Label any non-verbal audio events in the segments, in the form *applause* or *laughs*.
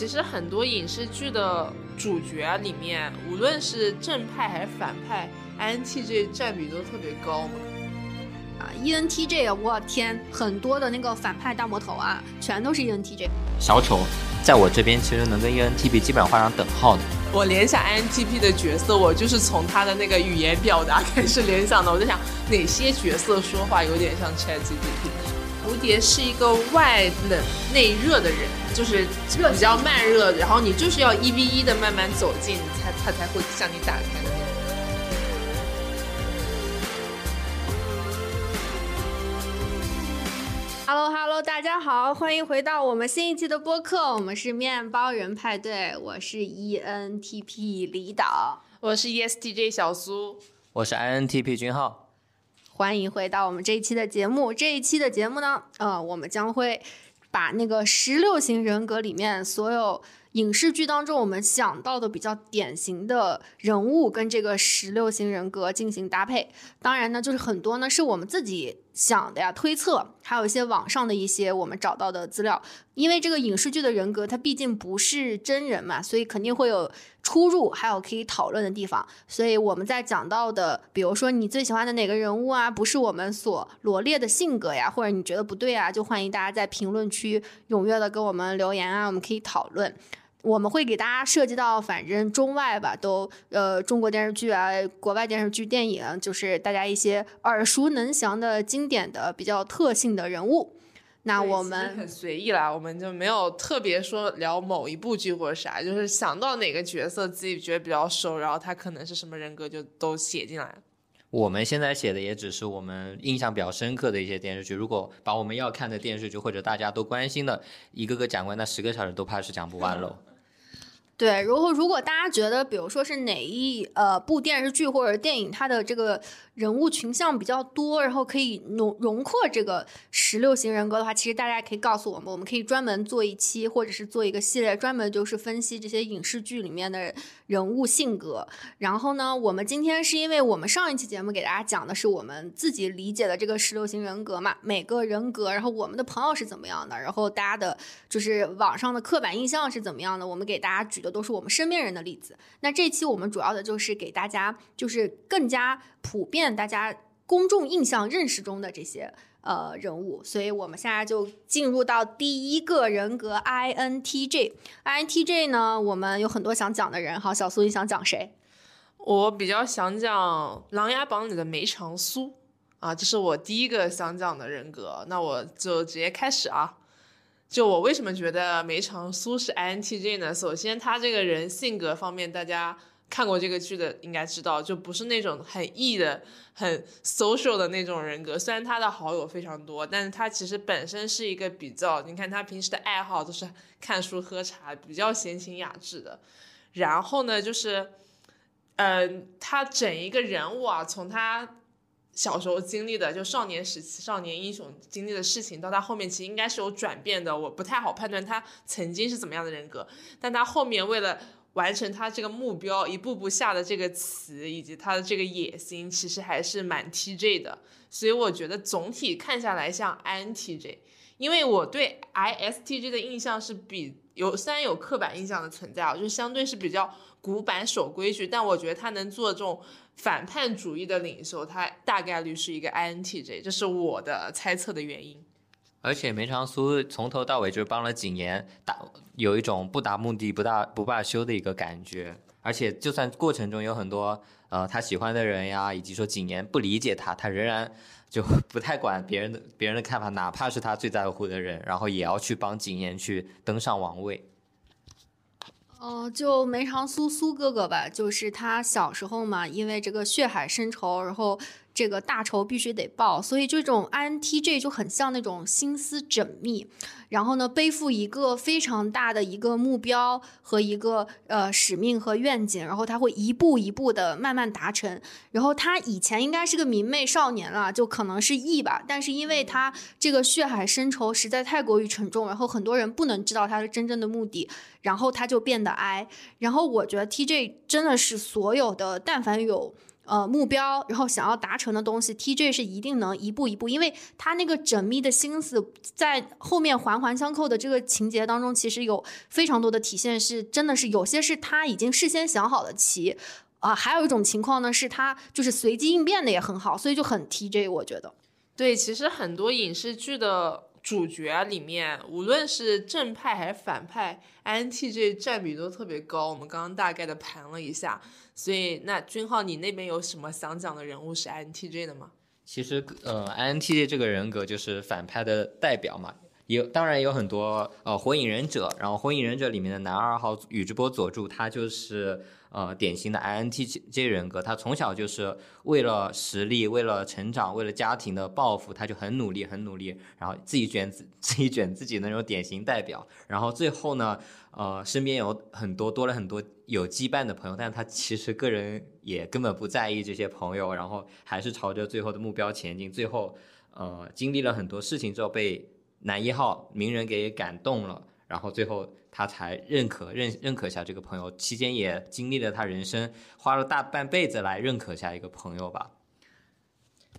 其实很多影视剧的主角里面，无论是正派还是反派，INTJ 占比都特别高嘛。啊，ENTJ，我天，很多的那个反派大魔头啊，全都是 ENTJ。小丑，在我这边其实能跟 ENTP 基本上画上等号的。我联想 INTP 的角色，我就是从他的那个语言表达开始联想的。我在想哪些角色说话有点像 ChatGPT。蝴蝶是一个外冷内热的人，就是比较慢热，然后你就是要一 v 一的慢慢走近，才他才会向你打开的那种。Hello Hello，大家好，欢迎回到我们新一期的播客，我们是面包人派对，我是 ENTP 李导，我是 ESTJ 小苏，我是 INTP 君浩。欢迎回到我们这一期的节目。这一期的节目呢，呃，我们将会把那个十六型人格里面所有影视剧当中我们想到的比较典型的人物跟这个十六型人格进行搭配。当然呢，就是很多呢是我们自己。想的呀，推测，还有一些网上的一些我们找到的资料，因为这个影视剧的人格，它毕竟不是真人嘛，所以肯定会有出入，还有可以讨论的地方。所以我们在讲到的，比如说你最喜欢的哪个人物啊，不是我们所罗列的性格呀，或者你觉得不对啊，就欢迎大家在评论区踊跃的给我们留言啊，我们可以讨论。我们会给大家涉及到，反正中外吧，都呃中国电视剧啊，国外电视剧、电影，就是大家一些耳熟能详的经典的、比较特性的人物。那我们很随意啦，我们就没有特别说聊某一部剧或者啥，就是想到哪个角色自己觉得比较熟，然后他可能是什么人格，就都写进来。我们现在写的也只是我们印象比较深刻的一些电视剧，如果把我们要看的电视剧或者大家都关心的一个个讲完，那十个小时都怕是讲不完喽。对，然后如果大家觉得，比如说是哪一呃部电视剧或者电影，它的这个。人物群像比较多，然后可以容容括这个十六型人格的话，其实大家可以告诉我们，我们可以专门做一期，或者是做一个系列，专门就是分析这些影视剧里面的人物性格。然后呢，我们今天是因为我们上一期节目给大家讲的是我们自己理解的这个十六型人格嘛，每个人格，然后我们的朋友是怎么样的，然后大家的就是网上的刻板印象是怎么样的，我们给大家举的都是我们身边人的例子。那这期我们主要的就是给大家就是更加。普遍大家公众印象认识中的这些呃人物，所以我们现在就进入到第一个人格 INTJ。INTJ 呢，我们有很多想讲的人。好，小苏，你想讲谁？我比较想讲《琅琊榜》里的梅长苏啊，这是我第一个想讲的人格。那我就直接开始啊。就我为什么觉得梅长苏是 INTJ 呢？首先，他这个人性格方面，大家。看过这个剧的应该知道，就不是那种很 E 的、很 social 的那种人格。虽然他的好友非常多，但是他其实本身是一个比较，你看他平时的爱好都是看书喝茶，比较闲情雅致的。然后呢，就是，嗯，他整一个人物啊，从他小时候经历的，就少年时期少年英雄经历的事情，到他后面其实应该是有转变的。我不太好判断他曾经是怎么样的人格，但他后面为了。完成他这个目标，一步步下的这个词，以及他的这个野心，其实还是蛮 TJ 的。所以我觉得总体看下来像 INTJ，因为我对 ISTJ 的印象是比有虽然有刻板印象的存在啊，就相对是比较古板守规矩，但我觉得他能做这种反叛主义的领袖，他大概率是一个 INTJ，这是我的猜测的原因。而且梅长苏从头到尾就是帮了景言打，有一种不达目的不大不罢休的一个感觉。而且就算过程中有很多呃他喜欢的人呀，以及说景言不理解他，他仍然就 *laughs* 不太管别人的别人的看法，哪怕是他最在乎的人，然后也要去帮景言去登上王位。哦，就梅长苏苏哥哥吧，就是他小时候嘛，因为这个血海深仇，然后。这个大仇必须得报，所以这种 INTJ 就很像那种心思缜密，然后呢背负一个非常大的一个目标和一个呃使命和愿景，然后他会一步一步的慢慢达成。然后他以前应该是个明媚少年了，就可能是 E 吧，但是因为他这个血海深仇实在太过于沉重，然后很多人不能知道他的真正的目的，然后他就变得 I。然后我觉得 TJ 真的是所有的但凡有。呃目标，然后想要达成的东西，TJ 是一定能一步一步，因为他那个缜密的心思在后面环环相扣的这个情节当中，其实有非常多的体现，是真的是有些是他已经事先想好的棋。啊，还有一种情况呢，是他就是随机应变的也很好，所以就很 TJ，我觉得。对，其实很多影视剧的主角里面，无论是正派还是反派，INTJ 占比都特别高。我们刚刚大概的盘了一下，所以那君浩，你那边有什么想讲的人物是 INTJ 的吗？其实，呃，INTJ 这个人格就是反派的代表嘛。有，当然有很多，呃，火影忍者，然后火影忍者里面的男二号宇智波佐助，他就是。呃，典型的 INTJ 人格，他从小就是为了实力、为了成长、为了家庭的抱负，他就很努力、很努力，然后自己卷自 *laughs* 自己卷自己那种典型代表。然后最后呢，呃，身边有很多多了很多有羁绊的朋友，但是他其实个人也根本不在意这些朋友，然后还是朝着最后的目标前进。最后，呃，经历了很多事情之后，被男一号鸣人给感动了，然后最后。他才认可认认可下这个朋友，期间也经历了他人生花了大半辈子来认可下一个朋友吧。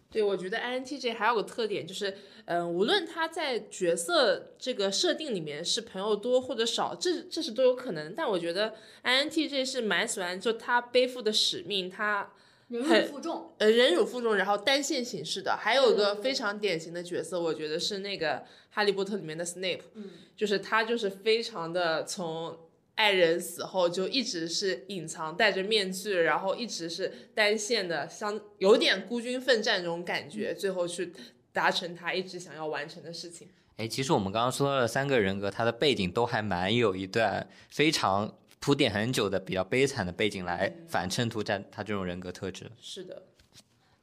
对，我觉得 INTJ 还有个特点就是，嗯，无论他在角色这个设定里面是朋友多或者少，这这是都有可能。但我觉得 INTJ 是蛮喜欢就他背负的使命，他。忍辱负重，呃，忍辱负重，然后单线形式的，还有一个非常典型的角色，我觉得是那个《哈利波特》里面的 Snape，嗯，就是他就是非常的从爱人死后就一直是隐藏，戴着面具，然后一直是单线的，像有点孤军奋战这种感觉，最后去达成他一直想要完成的事情。哎，其实我们刚刚说到的三个人格，他的背景都还蛮有一段非常。铺垫很久的比较悲惨的背景来 *laughs* 反衬出他他这种人格特质。是的，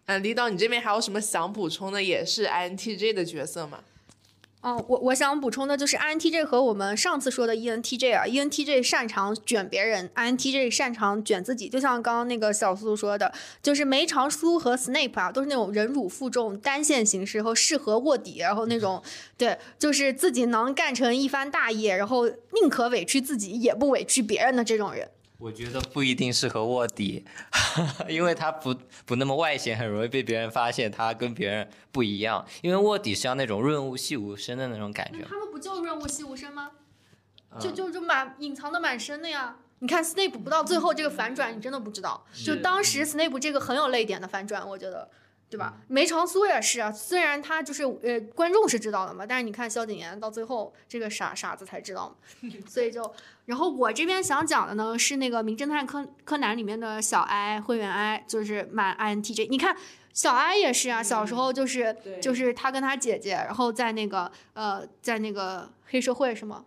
嗯，李导，你这边还有什么想补充的？也是 INTJ 的角色吗？哦，我我想补充的就是 INTJ 和我们上次说的 ENTJ 啊，ENTJ 擅长卷别人，INTJ 擅长卷自己。就像刚刚那个小苏说的，就是梅长苏和 Snape 啊，都是那种忍辱负重、单线行事后适合卧底，然后那种 *laughs* 对，就是自己能干成一番大业，然后宁可委屈自己也不委屈别人的这种人。我觉得不一定适合卧底，*laughs* 因为他不不那么外显，很容易被别人发现他跟别人不一样。因为卧底是要那种润物细无声的那种感觉。他们不就润物细无声吗？就就就蛮隐藏的蛮深的呀。你看 Snape 不到最后这个反转，你真的不知道。就当时 Snape 这个很有泪点的反转，我觉得。对吧？梅长苏也是啊，虽然他就是呃，观众是知道的嘛，但是你看萧景琰到最后这个傻傻子才知道嘛，*laughs* 所以就，然后我这边想讲的呢是那个《名侦探柯柯南》里面的小哀灰原哀，就是满 INTJ。你看小哀也是啊，小时候就是就是他跟他姐姐，然后在那个呃在那个黑社会是吗？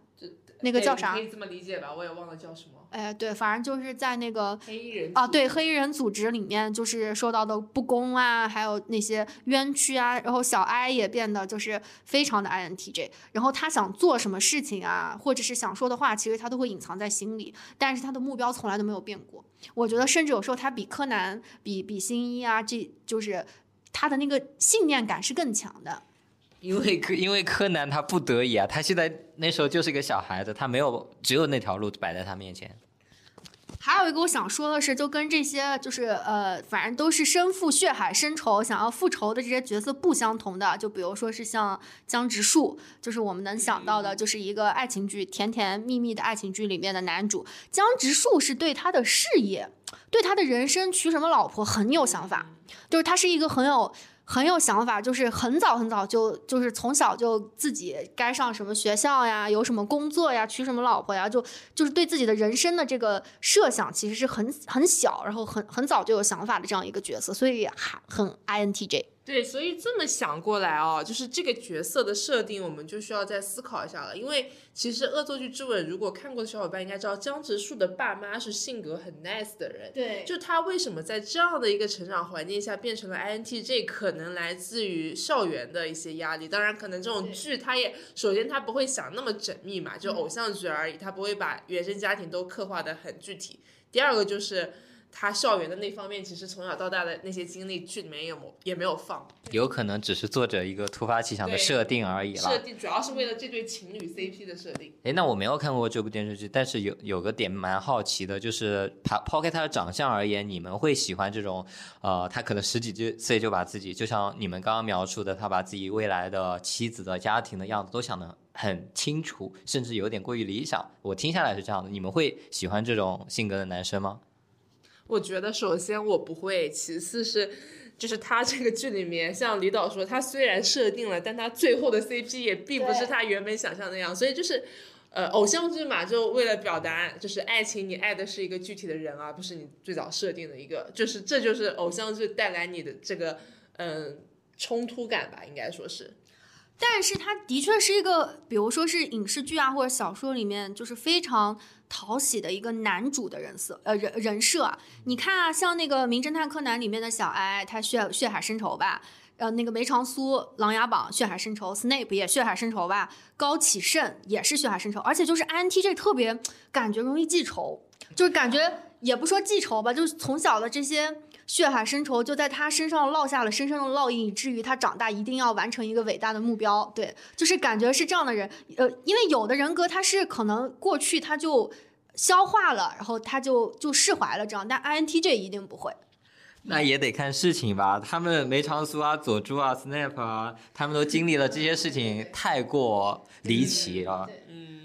那个叫啥？可以这么理解吧，我也忘了叫什么。哎，对，反正就是在那个黑衣人啊，对黑衣人组织里面，就是受到的不公啊，还有那些冤屈啊，然后小哀也变得就是非常的 INTJ，然后他想做什么事情啊，或者是想说的话，其实他都会隐藏在心里，但是他的目标从来都没有变过。我觉得，甚至有时候他比柯南、比比新一啊，这就是他的那个信念感是更强的。因为柯因为柯南他不得已啊，他现在那时候就是一个小孩子，他没有只有那条路摆在他面前。还有一个我想说的是，就跟这些就是呃，反正都是身负血海深仇，想要复仇的这些角色不相同的，就比如说是像江直树，就是我们能想到的，就是一个爱情剧甜甜蜜蜜的爱情剧里面的男主。江直树是对他的事业，对他的人生娶什么老婆很有想法，就是他是一个很有。很有想法，就是很早很早就就是从小就自己该上什么学校呀，有什么工作呀，娶什么老婆呀，就就是对自己的人生的这个设想其实是很很小，然后很很早就有想法的这样一个角色，所以还很 INTJ。对，所以这么想过来哦，就是这个角色的设定，我们就需要再思考一下了。因为其实《恶作剧之吻》，如果看过的小伙伴应该知道，江直树的爸妈是性格很 nice 的人。对，就他为什么在这样的一个成长环境下变成了 INTJ，可能来自于校园的一些压力。当然，可能这种剧他也首先他不会想那么缜密嘛，就偶像剧而已，他不会把原生家庭都刻画的很具体。第二个就是。他校园的那方面，其实从小到大的那些经历，剧里面也没也没有放。有可能只是作者一个突发奇想的设定而已设。定主要是为了这对情侣 CP 的设定。诶，那我没有看过这部电视剧，但是有有个点蛮好奇的，就是抛抛开他的长相而言，你们会喜欢这种，呃，他可能十几就岁就把自己，就像你们刚刚描述的，他把自己未来的妻子的家庭的样子都想的很清楚，甚至有点过于理想。我听下来是这样的，你们会喜欢这种性格的男生吗？我觉得首先我不会，其次是。就是他这个剧里面，像李导说，他虽然设定了，但他最后的 CP 也并不是他原本想象那样，所以就是，呃，偶像剧嘛，就为了表达就是爱情，你爱的是一个具体的人，而不是你最早设定的一个，就是这就是偶像剧带来你的这个嗯冲突感吧，应该说是。但是它的确是一个，比如说是影视剧啊或者小说里面，就是非常讨喜的一个男主的人设，呃人人设。你看啊，像那个《名侦探柯南》里面的小哀，他血血海深仇吧。呃，那个梅长苏《琅琊榜》血海深仇，Snape 也血海深仇吧，高启盛也是血海深仇，而且就是 INTJ 特别感觉容易记仇，就是感觉也不说记仇吧，就是从小的这些血海深仇就在他身上烙下了深深的烙印，以至于他长大一定要完成一个伟大的目标。对，就是感觉是这样的人。呃，因为有的人格他是可能过去他就消化了，然后他就就释怀了这样，但 INTJ 一定不会。那也得看事情吧。他们梅长苏啊、佐助啊、Snap 啊，他们都经历了这些事情，太过离奇了。嗯，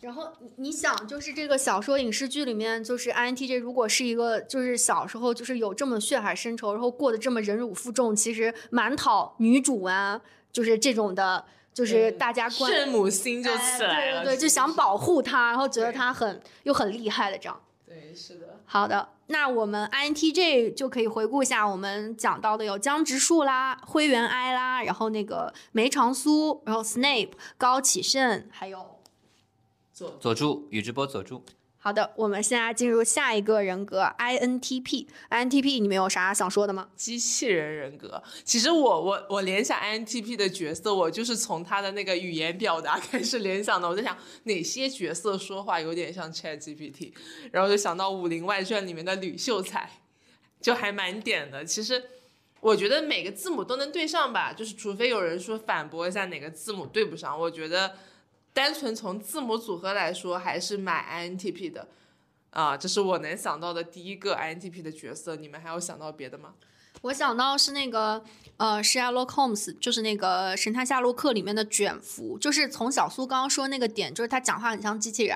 然后你你想，就是这个小说影视剧里面，就是 INTJ 如果是一个，就是小时候就是有这么血海深仇，然后过得这么忍辱负重，其实蛮讨女主啊，就是这种的，就是大家关圣母心就起来了，哎对对对，就想保护她，然后觉得她很又很厉害的这样。对，是的，好的，那我们 INTJ 就可以回顾一下我们讲到的有江直树啦、灰原哀啦，然后那个梅长苏，然后 Snape、高启盛，还有做佐助，宇智波佐助。好的，我们现在进入下一个人格 INTP。INTP，你们有啥想说的吗？机器人人格。其实我我我联想 INTP 的角色，我就是从他的那个语言表达开始联想的。我在想哪些角色说话有点像 ChatGPT，然后就想到《武林外传》里面的吕秀才，就还蛮点的。其实我觉得每个字母都能对上吧，就是除非有人说反驳一下哪个字母对不上，我觉得单纯从字母组合来说，还是买 INTP 的。啊，这是我能想到的第一个 INTP 的角色，你们还有想到别的吗？我想到是那个呃，Sherlock Holmes，就是那个《神探夏洛克》里面的卷福，就是从小苏刚刚说那个点，就是他讲话很像机器人。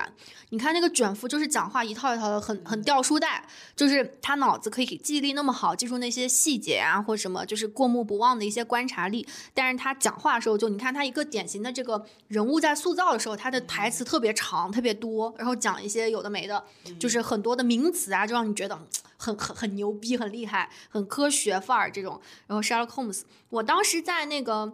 你看那个卷福，就是讲话一套一套的，很很掉书袋，就是他脑子可以记忆力那么好，记住那些细节啊或什么，就是过目不忘的一些观察力。但是他讲话的时候，就你看他一个典型的这个人物在塑造的时候，他的台词特别长、特别多，然后讲一些有的没的，就是很多的名词啊，就让你觉得。很很很牛逼，很厉害，很科学范儿这种。然后 Sherlock Holmes，我当时在那个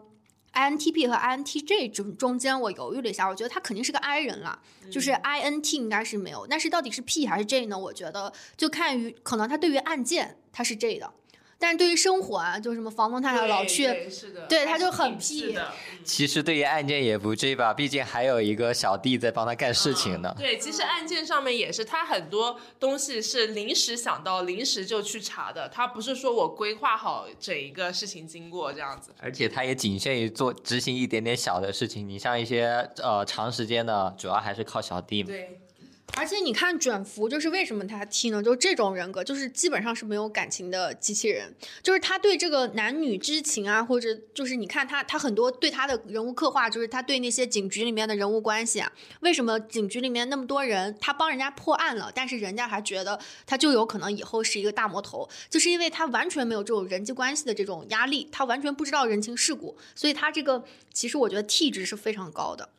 INTP 和 INTJ 中中间，我犹豫了一下，我觉得他肯定是个 I 人了，就是 INT 应该是没有，但是到底是 P 还是 J 呢？我觉得就看于可能他对于案件他是 J 的，但是对于生活啊，就什么房东太太老去，对是的，对他就很还是挺 P 是的。嗯其实对于案件也不至于吧，毕竟还有一个小弟在帮他干事情呢。对，其实案件上面也是，他很多东西是临时想到，临时就去查的，他不是说我规划好整一个事情经过这样子。而且他也仅限于做执行一点点小的事情，你像一些呃长时间的，主要还是靠小弟嘛。对，而且你看卷福，就是为什么他 T 呢？就是这种人格，就是基本上是没有感情的机器人，就是他对这个男女之情啊，或者就是你看他他很多对他的人物刻画，就是他对那些警局里面的人物关系啊，为什么警局里面那么多人，他帮人家破案了，但是人家还觉得他就有可能以后是一个大魔头，就是因为他完全没有这种人际关系的这种压力，他完全不知道人情世故，所以他这个其实我觉得 T 值是非常高的。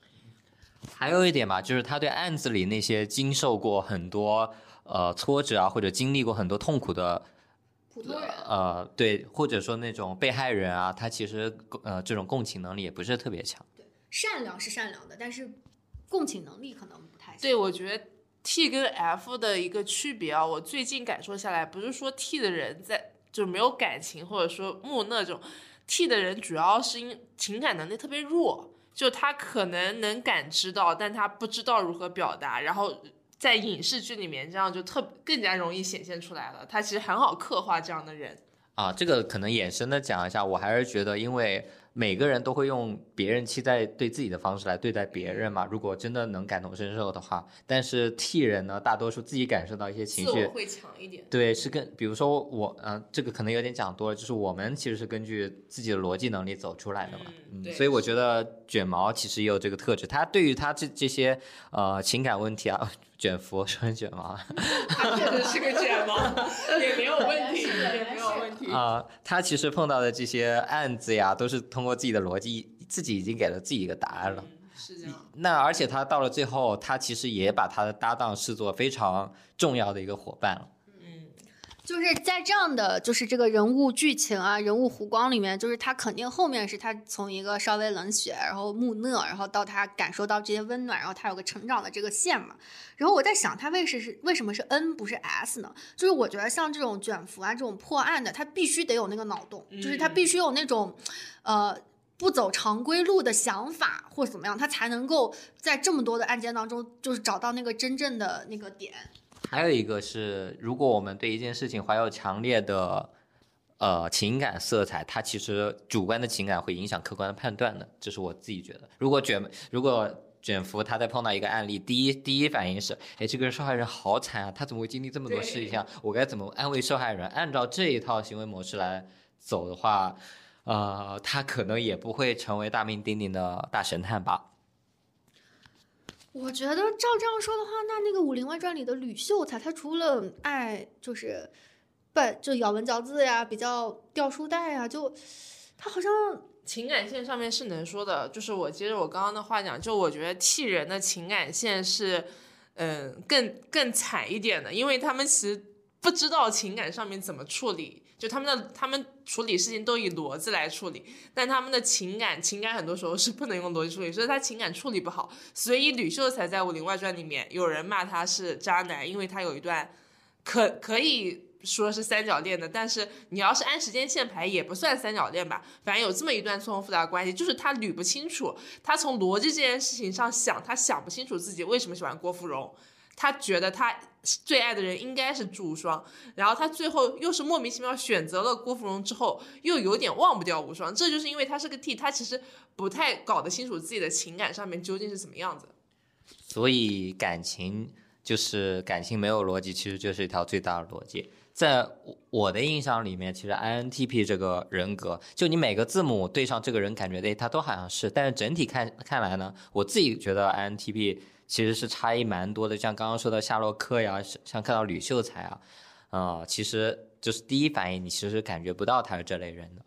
还有一点吧，就是他对案子里那些经受过很多呃挫折啊，或者经历过很多痛苦的普通人呃对，或者说那种被害人啊，他其实呃这种共情能力也不是特别强。对善良是善良的，但是共情能力可能不太行。对，我觉得 T 跟 F 的一个区别啊，我最近感受下来，不是说 T 的人在就没有感情，或者说木讷这种，T 的人主要是因情感能力特别弱，就他可能能感知到，但他不知道如何表达，然后在影视剧里面，这样就特更加容易显现出来了。他其实很好刻画这样的人。啊，这个可能衍生的讲一下，我还是觉得，因为每个人都会用别人期待对自己的方式来对待别人嘛。如果真的能感同身受的话，但是替人呢，大多数自己感受到一些情绪会强一点。对，是跟比如说我，嗯，这个可能有点讲多了，就是我们其实是根据自己的逻辑能力走出来的嘛。嗯，所以我觉得卷毛其实也有这个特质，他对于他这这些呃情感问题啊。卷福说成卷毛，*laughs* 他确实是个卷毛，也没有问题，也没有问题啊。他其实碰到的这些案子呀，都是通过自己的逻辑，自己已经给了自己一个答案了。是这样。那而且他到了最后，他其实也把他的搭档视作非常重要的一个伙伴了。就是在这样的就是这个人物剧情啊，人物弧光里面，就是他肯定后面是他从一个稍微冷血，然后木讷，然后到他感受到这些温暖，然后他有个成长的这个线嘛。然后我在想，他为什是为什么是 N 不是 S 呢？就是我觉得像这种卷福啊，这种破案的，他必须得有那个脑洞，就是他必须有那种，呃，不走常规路的想法或怎么样，他才能够在这么多的案件当中，就是找到那个真正的那个点。还有一个是，如果我们对一件事情怀有强烈的呃情感色彩，它其实主观的情感会影响客观的判断的，这是我自己觉得。如果卷如果卷福他在碰到一个案例，第一第一反应是，哎，这个受害人好惨啊，他怎么会经历这么多事情？我该怎么安慰受害人？按照这一套行为模式来走的话，呃，他可能也不会成为大名鼎鼎的大神探吧。我觉得照这样说的话，那那个《武林外传》里的吕秀才，他除了爱就是不就咬文嚼字呀，比较掉书袋呀，就他好像情感线上面是能说的。就是我接着我刚刚的话讲，就我觉得替人的情感线是嗯更更惨一点的，因为他们其实不知道情感上面怎么处理。就他们的他们处理事情都以逻辑来处理，但他们的情感情感很多时候是不能用逻辑处理，所以他情感处理不好。所以吕秀才在《武林外传》里面有人骂他是渣男，因为他有一段可可以说是三角恋的，但是你要是按时间线排也不算三角恋吧。反正有这么一段错综复杂关系，就是他捋不清楚，他从逻辑这件事情上想，他想不清楚自己为什么喜欢郭芙蓉。他觉得他最爱的人应该是祝无双，然后他最后又是莫名其妙选择了郭芙蓉之后，又有点忘不掉无双，这就是因为他是个 T，他其实不太搞得清楚自己的情感上面究竟是什么样子。所以感情就是感情没有逻辑，其实就是一条最大的逻辑。在我的印象里面，其实 INTP 这个人格，就你每个字母对上这个人，感觉哎，他都好像是，但是整体看看来呢，我自己觉得 INTP。其实是差异蛮多的，像刚刚说到夏洛克呀，像看到吕秀才啊，啊，其实就是第一反应，你其实感觉不到他是这类人的。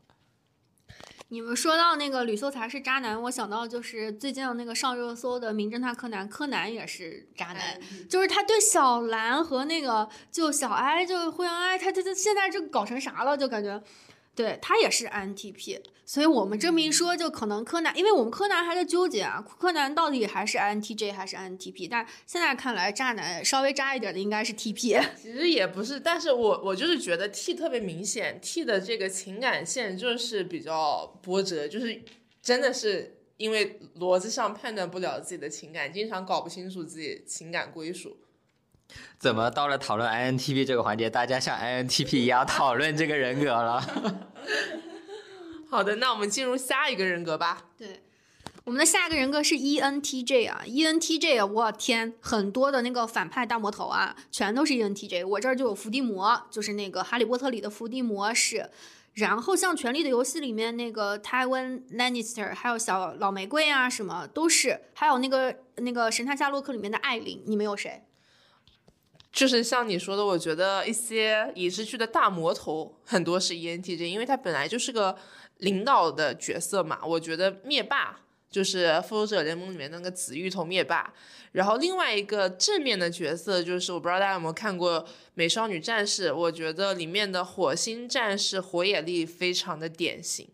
你们说到那个吕秀才是渣男，我想到就是最近那个上热搜的《名侦探柯南》，柯南也是渣男，就是他对小兰和那个就小哀，就灰原哀，他他他现在这搞成啥了？就感觉。对他也是 INTP，所以我们这么一说，就可能柯南，因为我们柯南还在纠结啊，柯南到底还是 INTJ 还是 INTP？但现在看来，渣男稍微渣一点的应该是 TP。其实也不是，但是我我就是觉得 T 特别明显，T 的这个情感线就是比较波折，就是真的是因为逻辑上判断不了自己的情感，经常搞不清楚自己情感归属。怎么到了讨论 INTP 这个环节，大家像 INTP 一样讨论这个人格了？*laughs* 好的，那我们进入下一个人格吧。对，我们的下一个人格是 ENTJ 啊，ENTJ，啊我天，很多的那个反派大魔头啊，全都是 ENTJ。我这儿就有伏地魔，就是那个哈利波特里的伏地魔是。然后像《权力的游戏》里面那个 Tywin Lannister，还有小老玫瑰啊，什么都是。还有那个那个神探夏洛克里面的艾琳，你们有谁？就是像你说的，我觉得一些影视剧的大魔头很多是 ENTJ，因为他本来就是个领导的角色嘛。我觉得灭霸就是《复仇者联盟》里面那个紫玉头灭霸。然后另外一个正面的角色就是，我不知道大家有没有看过《美少女战士》，我觉得里面的火星战士火野丽非常的典型。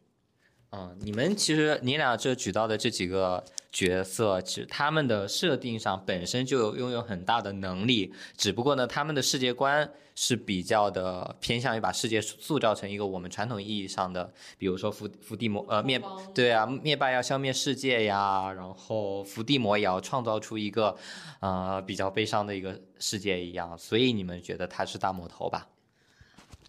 嗯，你们其实你俩这举到的这几个角色，其实他们的设定上本身就有拥有很大的能力，只不过呢，他们的世界观是比较的偏向于把世界塑造成一个我们传统意义上的，比如说伏伏地魔呃灭对啊，灭霸要消灭世界呀，然后伏地魔也要创造出一个呃比较悲伤的一个世界一样，所以你们觉得他是大魔头吧？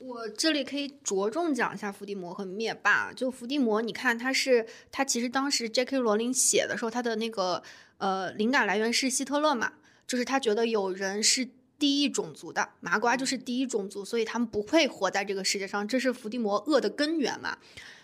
我这里可以着重讲一下伏地魔和灭霸。就伏地魔，你看他是他其实当时 J.K. 罗琳写的时候，他的那个呃灵感来源是希特勒嘛，就是他觉得有人是第一种族的，麻瓜就是第一种族，所以他们不会活在这个世界上，这是伏地魔恶的根源嘛。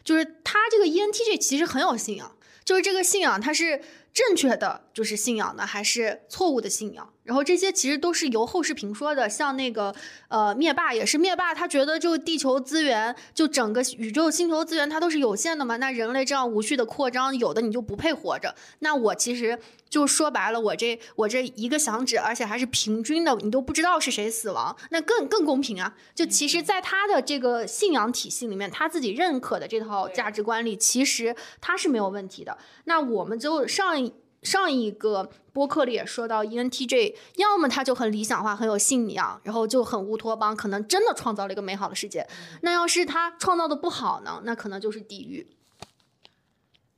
就是他这个 ENTJ 其实很有信仰，就是这个信仰他是正确的，就是信仰呢，还是错误的信仰？然后这些其实都是由后世评说的，像那个呃灭霸也是灭霸，他觉得就地球资源，就整个宇宙星球资源它都是有限的嘛，那人类这样无序的扩张，有的你就不配活着。那我其实就说白了，我这我这一个响指，而且还是平均的，你都不知道是谁死亡，那更更公平啊！就其实，在他的这个信仰体系里面，他自己认可的这套价值观里，其实他是没有问题的。那我们就上一。上一个播客里也说到，ENTJ 要么他就很理想化，很有信仰，然后就很乌托邦，可能真的创造了一个美好的世界。那要是他创造的不好呢？那可能就是地狱。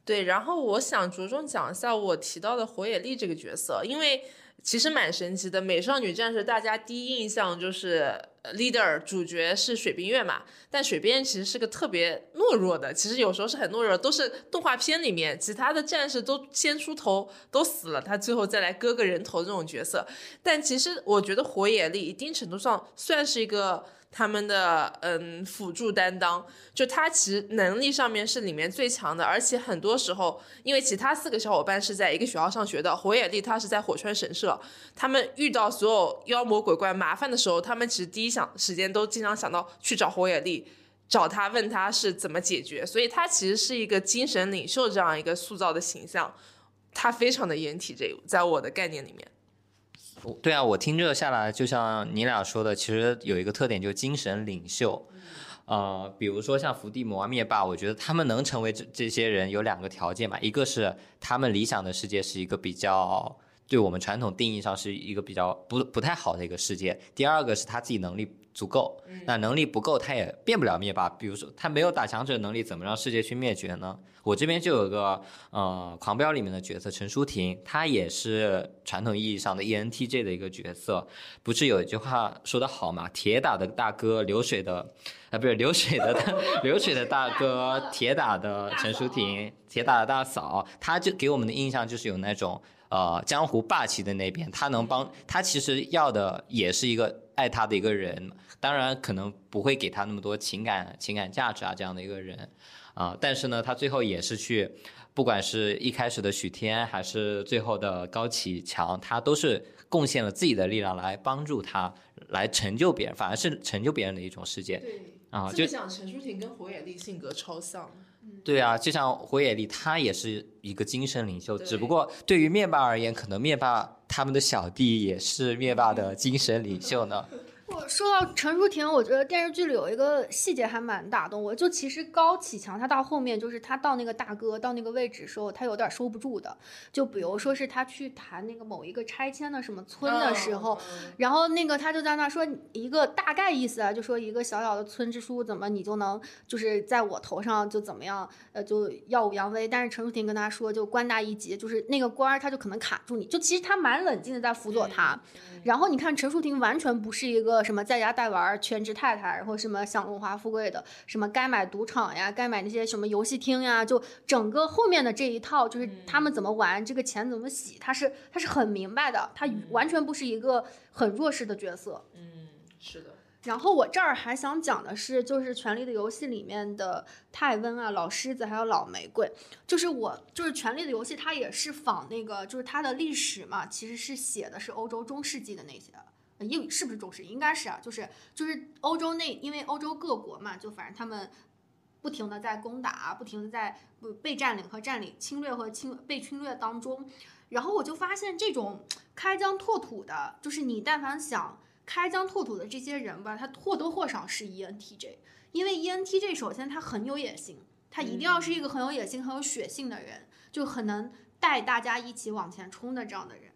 对，然后我想着重讲一下我提到的火野丽这个角色，因为其实蛮神奇的。美少女战士大家第一印象就是呃 leader 主角是水冰月嘛，但水冰月其实是个特别懦弱的，其实有时候是很懦弱，都是动画片里面其他的战士都先出头都死了，他最后再来割个人头这种角色。但其实我觉得火野丽一定程度上算是一个。他们的嗯辅助担当，就他其实能力上面是里面最强的，而且很多时候，因为其他四个小伙伴是在一个学校上学的，火野丽他是在火川神社，他们遇到所有妖魔鬼怪麻烦的时候，他们其实第一想时间都经常想到去找火野丽，找他问他是怎么解决，所以他其实是一个精神领袖这样一个塑造的形象，他非常的掩体这在我的概念里面。对啊，我听这下来，就像你俩说的，其实有一个特点，就是精神领袖。呃，比如说像伏地魔、灭霸，我觉得他们能成为这这些人有两个条件嘛，一个是他们理想的世界是一个比较对我们传统定义上是一个比较不不太好的一个世界，第二个是他自己能力。足够，那能力不够，他也变不了灭霸。比如说，他没有打强者能力，怎么让世界去灭绝呢？我这边就有个呃，狂飙里面的角色陈淑婷，她也是传统意义上的 ENTJ 的一个角色。不是有一句话说的好嘛？铁打的大哥，流水的啊，不是流水的 *laughs* 流水的大哥，铁打的陈淑婷，铁打的大嫂，他就给我们的印象就是有那种呃江湖霸气的那边，他能帮他其实要的也是一个爱他的一个人。当然，可能不会给他那么多情感、情感价值啊，这样的一个人，啊，但是呢，他最后也是去，不管是一开始的许天，还是最后的高启强，他都是贡献了自己的力量来帮助他，来成就别人，反而是成就别人的一种世界。对啊，就像陈淑婷跟胡野丽性格超像。对啊，就像火野丽，他也是一个精神领袖，只不过对于灭霸而言，可能灭霸他们的小弟也是灭霸的精神领袖呢。*laughs* 我说到陈淑婷，我觉得电视剧里有一个细节还蛮打动我。就其实高启强他到后面就是他到那个大哥到那个位置时候，他有点收不住的。就比如说是他去谈那个某一个拆迁的什么村的时候，然后那个他就在那说一个大概意思啊，就说一个小小的村支书怎么你就能就是在我头上就怎么样呃就耀武扬威。但是陈淑婷跟他说就官大一级，就是那个官儿他就可能卡住你。就其实他蛮冷静的在辅佐他。然后你看陈淑婷完全不是一个。什么在家带娃全职太太，然后什么享荣华富贵的，什么该买赌场呀，该买那些什么游戏厅呀，就整个后面的这一套，就是他们怎么玩，这个钱怎么洗，他是他是很明白的，他完全不是一个很弱势的角色。嗯，是的。然后我这儿还想讲的是，就是《权力的游戏》里面的泰温啊、老狮子还有老玫瑰，就是我就是《权力的游戏》，它也是仿那个，就是它的历史嘛，其实是写的是欧洲中世纪的那些。英语是不是重视？应该是啊，就是就是欧洲那，因为欧洲各国嘛，就反正他们不停的在攻打，不停的在被占领和占领、侵略和侵被侵略当中。然后我就发现这种开疆拓土的，就是你但凡想开疆拓土的这些人吧，他或多或少是 ENTJ，因为 ENTJ 首先他很有野心，他一定要是一个很有野心、很有血性的人，就很能带大家一起往前冲的这样的人。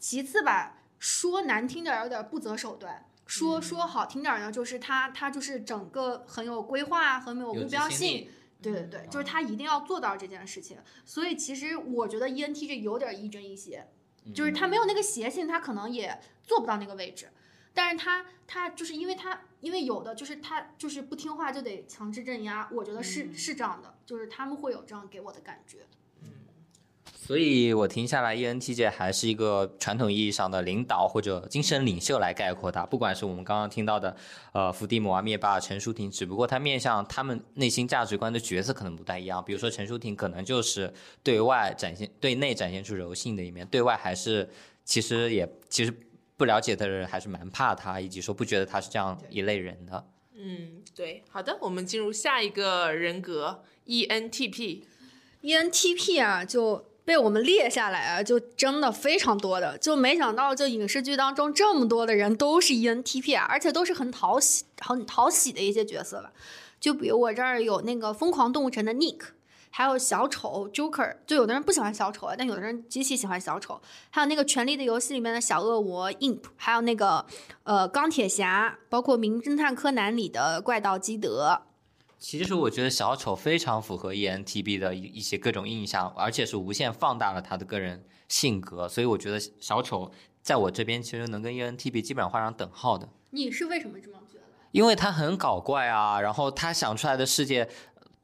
其次吧，说难听点儿有点不择手段，说说好听点儿呢，就是他他就是整个很有规划，很有有目标性。对对对，就是他一定要做到这件事情。所以其实我觉得 E ENTJ 有点亦正亦邪，就是他没有那个邪性，他可能也做不到那个位置。但是他他就是因为他因为有的就是他就是不听话就得强制镇压，我觉得是、是这样的，就是他们会有这样给我的感觉。所以我听下来，ENTJ 还是一个传统意义上的领导或者精神领袖来概括它。不管是我们刚刚听到的，呃，伏地魔啊、灭霸、陈淑婷，只不过他面向他们内心价值观的角色可能不太一样。比如说陈淑婷可能就是对外展现、对内展现出柔性的一面，对外还是其实也其实不了解的人还是蛮怕他，以及说不觉得他是这样一类人的。嗯，对，好的，我们进入下一个人格 E ENTP。ENTP 啊，就被我们列下来啊，就真的非常多的，就没想到这影视剧当中这么多的人都是 ENTP 啊，而且都是很讨喜、很讨喜的一些角色吧。就比如我这儿有那个《疯狂动物城》的 Nick，还有小丑 Joker，就有的人不喜欢小丑啊，但有的人极其喜欢小丑。还有那个《权力的游戏》里面的小恶魔 Imp，还有那个呃钢铁侠，包括《名侦探柯南》里的怪盗基德。其实我觉得小丑非常符合 E ENTP 的一一些各种印象，而且是无限放大了他的个人性格，所以我觉得小丑在我这边其实能跟 E ENTP 基本上画上等号的，你是为什么这么觉得？因为他很搞怪啊，然后他想出来的世界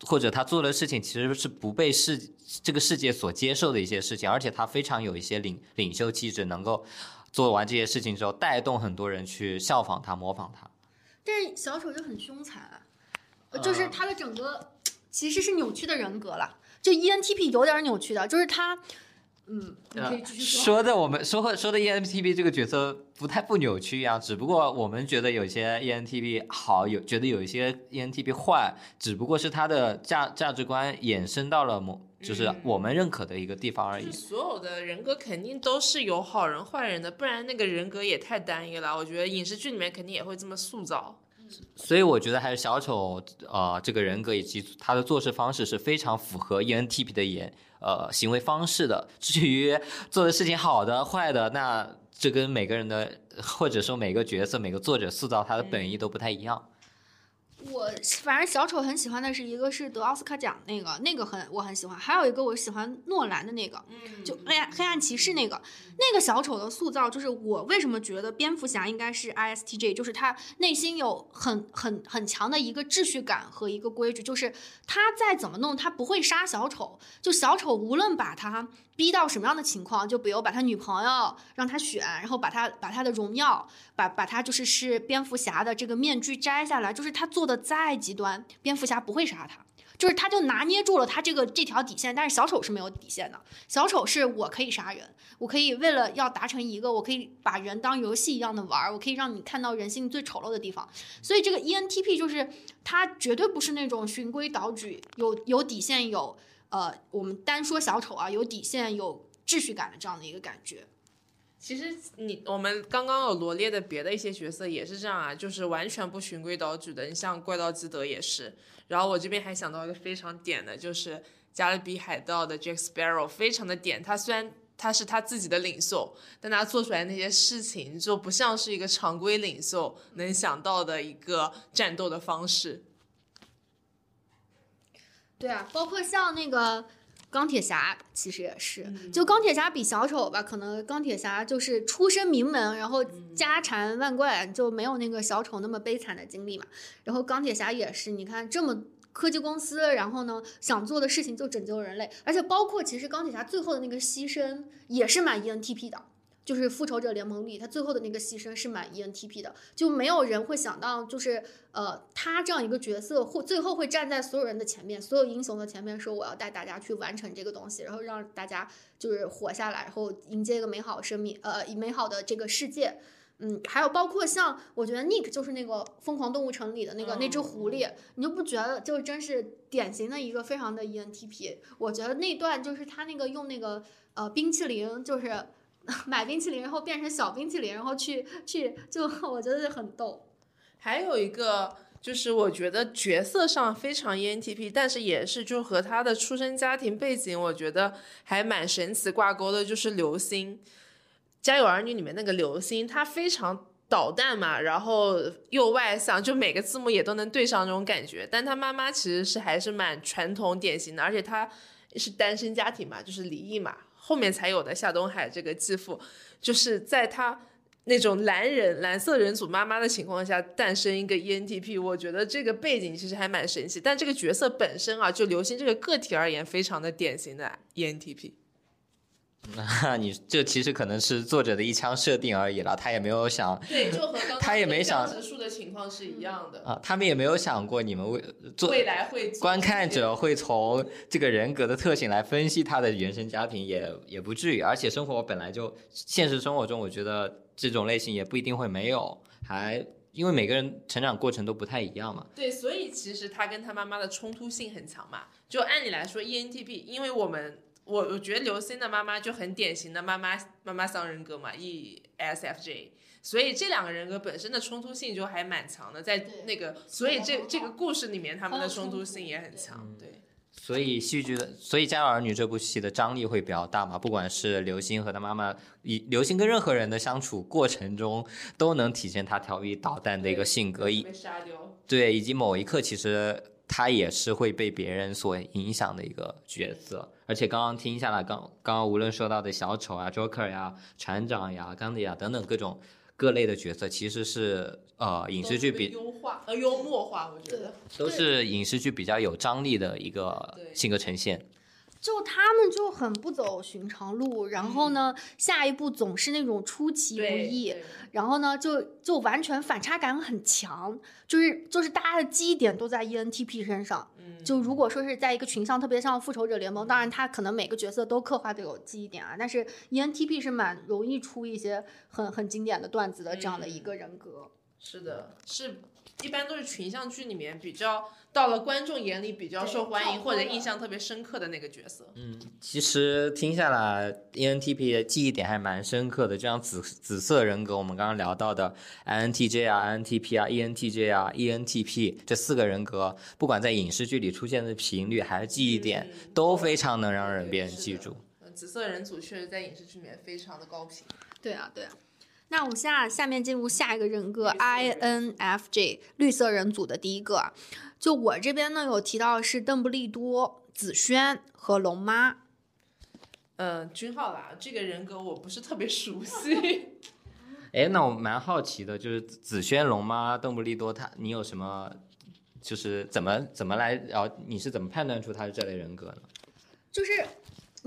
或者他做的事情其实是不被世这个世界所接受的一些事情，而且他非常有一些领领袖气质，能够做完这些事情之后带动很多人去效仿他、模仿他。但是小丑就很凶残啊，就是他的整个其实是扭曲的人格了。就 E ENTP 有点扭曲的，就是他，嗯，你可以继续说。说的我们说说的 E ENTP 这个角色不太不扭曲一样，只不过我们觉得有些 E ENTP 好，有觉得有一些 E ENTP 坏，只不过是他的价价值观衍生到了某就是我们认可的一个地方而已就。所有的人格肯定都是有好人坏人的，不然那个人格也太单一了。我觉得影视剧里面肯定也会这么塑造。所以我觉得还是小丑呃这个人格以及他的做事方式是非常符合 E ENTP 的演呃行为方式的。至于做的事情好的坏的，那这跟每个人的或者说每个角色每个作者塑造他的本意都不太一样。我反正小丑很喜欢的是一个是得奥斯卡奖那个，那个很我很喜欢，还有一个我喜欢诺兰的那个，嗯就黑暗黑暗骑士那个，那个小丑的塑造，就是我为什么觉得蝙蝠侠应该是 ISTJ，就是他内心有很很很强的一个秩序感和一个规矩，就是他再怎么弄，他不会杀小丑，就小丑无论把他逼到什么样的情况，就比如把他女朋友让他选，然后把他把他的荣耀，把把他就是是蝙蝠侠的这个面具摘下来，就是他做的再极端，蝙蝠侠不会杀他。就是他就拿捏住了他这个这条底线，但是小丑是没有底线的。小丑是我可以杀人，我可以为了要达成一个，我可以把人当游戏一样的玩儿，我可以让你看到人性最丑陋的地方。所以这个 E ENTP 就是他绝对不是那种循规蹈矩、有有底线、有呃，我们单说小丑啊，有底线、有秩序感的这样的一个感觉。其实你我们刚刚有罗列的别的一些角色也是这样啊，就是完全不循规蹈矩的。你像怪盗基德也是。然后我这边还想到一个非常点的，就是加勒比海盗的 Jack Sparrow，非常的点。他虽然他是他自己的领袖，但他做出来那些事情就不像是一个常规领袖能想到的一个战斗的方式。对啊，包括像那个钢铁侠，其实也是，嗯就钢铁侠比小丑吧，可能钢铁侠就是出身名门，然后嗯家产万贯，就没有那个小丑那么悲惨的经历嘛。然后钢铁侠也是，你看这么。科技公司，然后呢，想做的事情就拯救人类，而且包括其实钢铁侠最后的那个牺牲也是蛮 ENTP 的，就是复仇者联盟里他最后的那个牺牲是蛮 ENTP 的，就没有人会想到，就是呃，他这样一个角色会最后会站在所有人的前面，所有英雄的前面，说我要带大家去完成这个东西，然后让大家就是活下来，然后迎接一个美好生命，呃，美好的这个世界。嗯，还有包括像我觉得 Nick 就是那个《疯狂动物城》里的那个、那只狐狸，你就不觉得就真是典型的一个非常的 E ENTP？我觉得那段就是他那个用那个呃冰淇淋，就是 *laughs* 买冰淇淋，然后变成小冰淇淋，然后去去就 *laughs* 我觉得很逗。还有一个就是我觉得角色上非常 ENTP，但是也是就和他的出生家庭背景，我觉得还蛮神奇挂钩的，就是刘星，《家有儿女》里面那个刘星，他非常捣蛋嘛，然后又外向，就每个字母也都能对上那种感觉。但他妈妈其实是还是蛮传统典型的，而且他是单身家庭嘛，就是离异嘛，后面才有的夏东海这个继父，就是在他。那种蓝人蓝色人组妈妈的情况下诞生一个 ENTP，我觉得这个背景其实还蛮神奇。但这个角色本身啊，就刘星这个个体而言，非常的典型的 ENTP。那 *laughs* 你这其实可能是作者的一腔设定而已了，他也没有想对，就和刚刚 *laughs* 他也没想植树的情况是一样的。啊，他们也没有想过你们为做未来会观看者会从这个人格的特性来分析他的原生家庭也，也不至于。而且生活本来就现实生活中，我觉得这种类型也不一定会没有，还因为每个人成长过程都不太一样嘛。对，所以其实他跟他妈妈的冲突性很强嘛。就按理来说，ENTP，因为我们我我觉得刘星的妈妈就很典型的妈妈妈妈桑人格嘛，ESFJ，所以这两个人格本身的冲突性就还蛮强的，在那个，所以这这个故事里面他们的冲突性也很强，对。所以戏剧的，所以《家有儿女》这部戏的张力会比较大嘛。不管是刘星和他妈妈，以刘星跟任何人的相处过程中，都能体现他调皮捣蛋的一个性格，以被杀掉。对，以及某一刻其实他也是会被别人所影响的一个角色。而且刚刚听下来，刚刚刚无论说到的小丑啊、Joker 呀、船长呀、钢铁呀等等各种各类的角色，其实是呃影视剧比优化呃幽默化，我觉得。都是影视剧比较有张力的一个性格呈现。就他们就很不走寻常路，然后呢，下一步总是那种出其不意，然后呢，就就完全反差感很强，就是就是大家的记忆点都在 E ENTP 身上。嗯，就如果说是在一个群像，特别像复仇者联盟，当然他可能每个角色都刻画的有记忆点啊，但是 ENTP 是蛮容易出一些很很经典的段子的这样的一个人格。是的，是一般都是群像剧里面比较到了观众眼里比较受欢迎或者印象特别深刻的那个角色。嗯，其实听下来，ENTP 的记忆点还蛮深刻的。就像紫紫色人格，我们刚刚聊到的 INTJ 啊、INTP 啊、ENTJ 啊、ENTP 这四个人格，不管在影视剧里出现的频率还是记忆点，嗯都非常能让人对别人记住。嗯紫色人组确实在影视剧里面非常的高频。对啊，对啊。那我们下下面进入下一个人格 INFJ 绿色人组的第一个啊，就我这边呢有提到是邓布利多、紫萱和龙妈。嗯，君浩啦，这个人格我不是特别熟悉。*laughs* 哎，那我蛮好奇的，就是紫萱、龙妈、邓布利多，他你有什么？就是怎么怎么来，然后你是怎么判断出他是这类人格呢？就是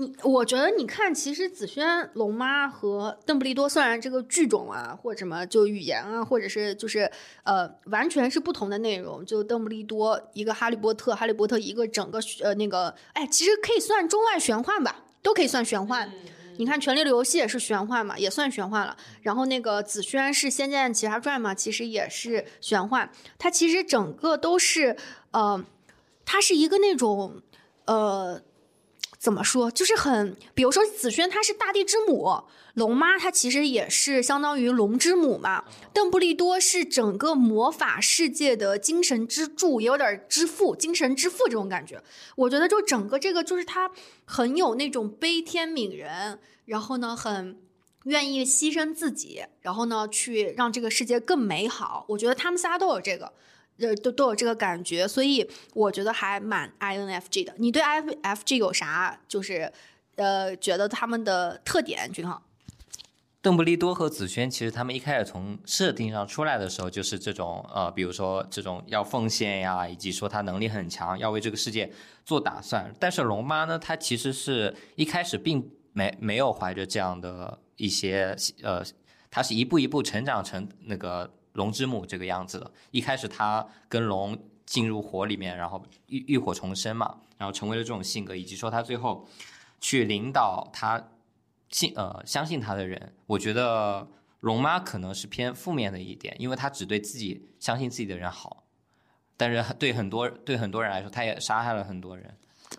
你，我觉得你看，其实紫萱、龙妈和邓布利多虽然这个剧种啊，或者什么就语言啊，或者是就是呃，完全是不同的内容。就邓布利多一个哈利波特，哈利波特一个整个呃那个，哎，其实可以算中外玄幻吧，都可以算玄幻。嗯你看《权力的游戏》也是玄幻嘛，也算玄幻了。然后那个紫萱是《仙剑奇侠传》嘛，其实也是玄幻。它其实整个都是，呃，它是一个那种，呃，怎么说，就是很，比如说紫萱她是大地之母，龙妈她其实也是相当于龙之母嘛。邓布利多是整个魔法世界的精神支柱，也有点之父、精神之父这种感觉。我觉得就整个这个就是他很有那种悲天悯人，然后呢很愿意牺牲自己，然后呢去让这个世界更美好。我觉得他们仨都有这个。呃，都都有这个感觉，所以我觉得还蛮 INFJ 的。你对 INFJ 有啥就是呃觉得他们的特点？君浩，邓布利多和紫萱，其实他们一开始从设定上出来的时候，就是这种呃，比如说这种要奉献呀，以及说他能力很强，要为这个世界做打算。但是龙妈呢，她其实是一开始并没没有怀着这样的一些呃，她是一步一步成长成那个龙之母这个样子的。一开始她跟龙进入火里面，然后浴浴火重生嘛，然后成为了这种性格，以及说她最后去领导她信呃相信他的人，我觉得龙妈可能是偏负面的一点，因为她只对自己相信自己的人好，但是对很多对很多人来说，她也杀害了很多人。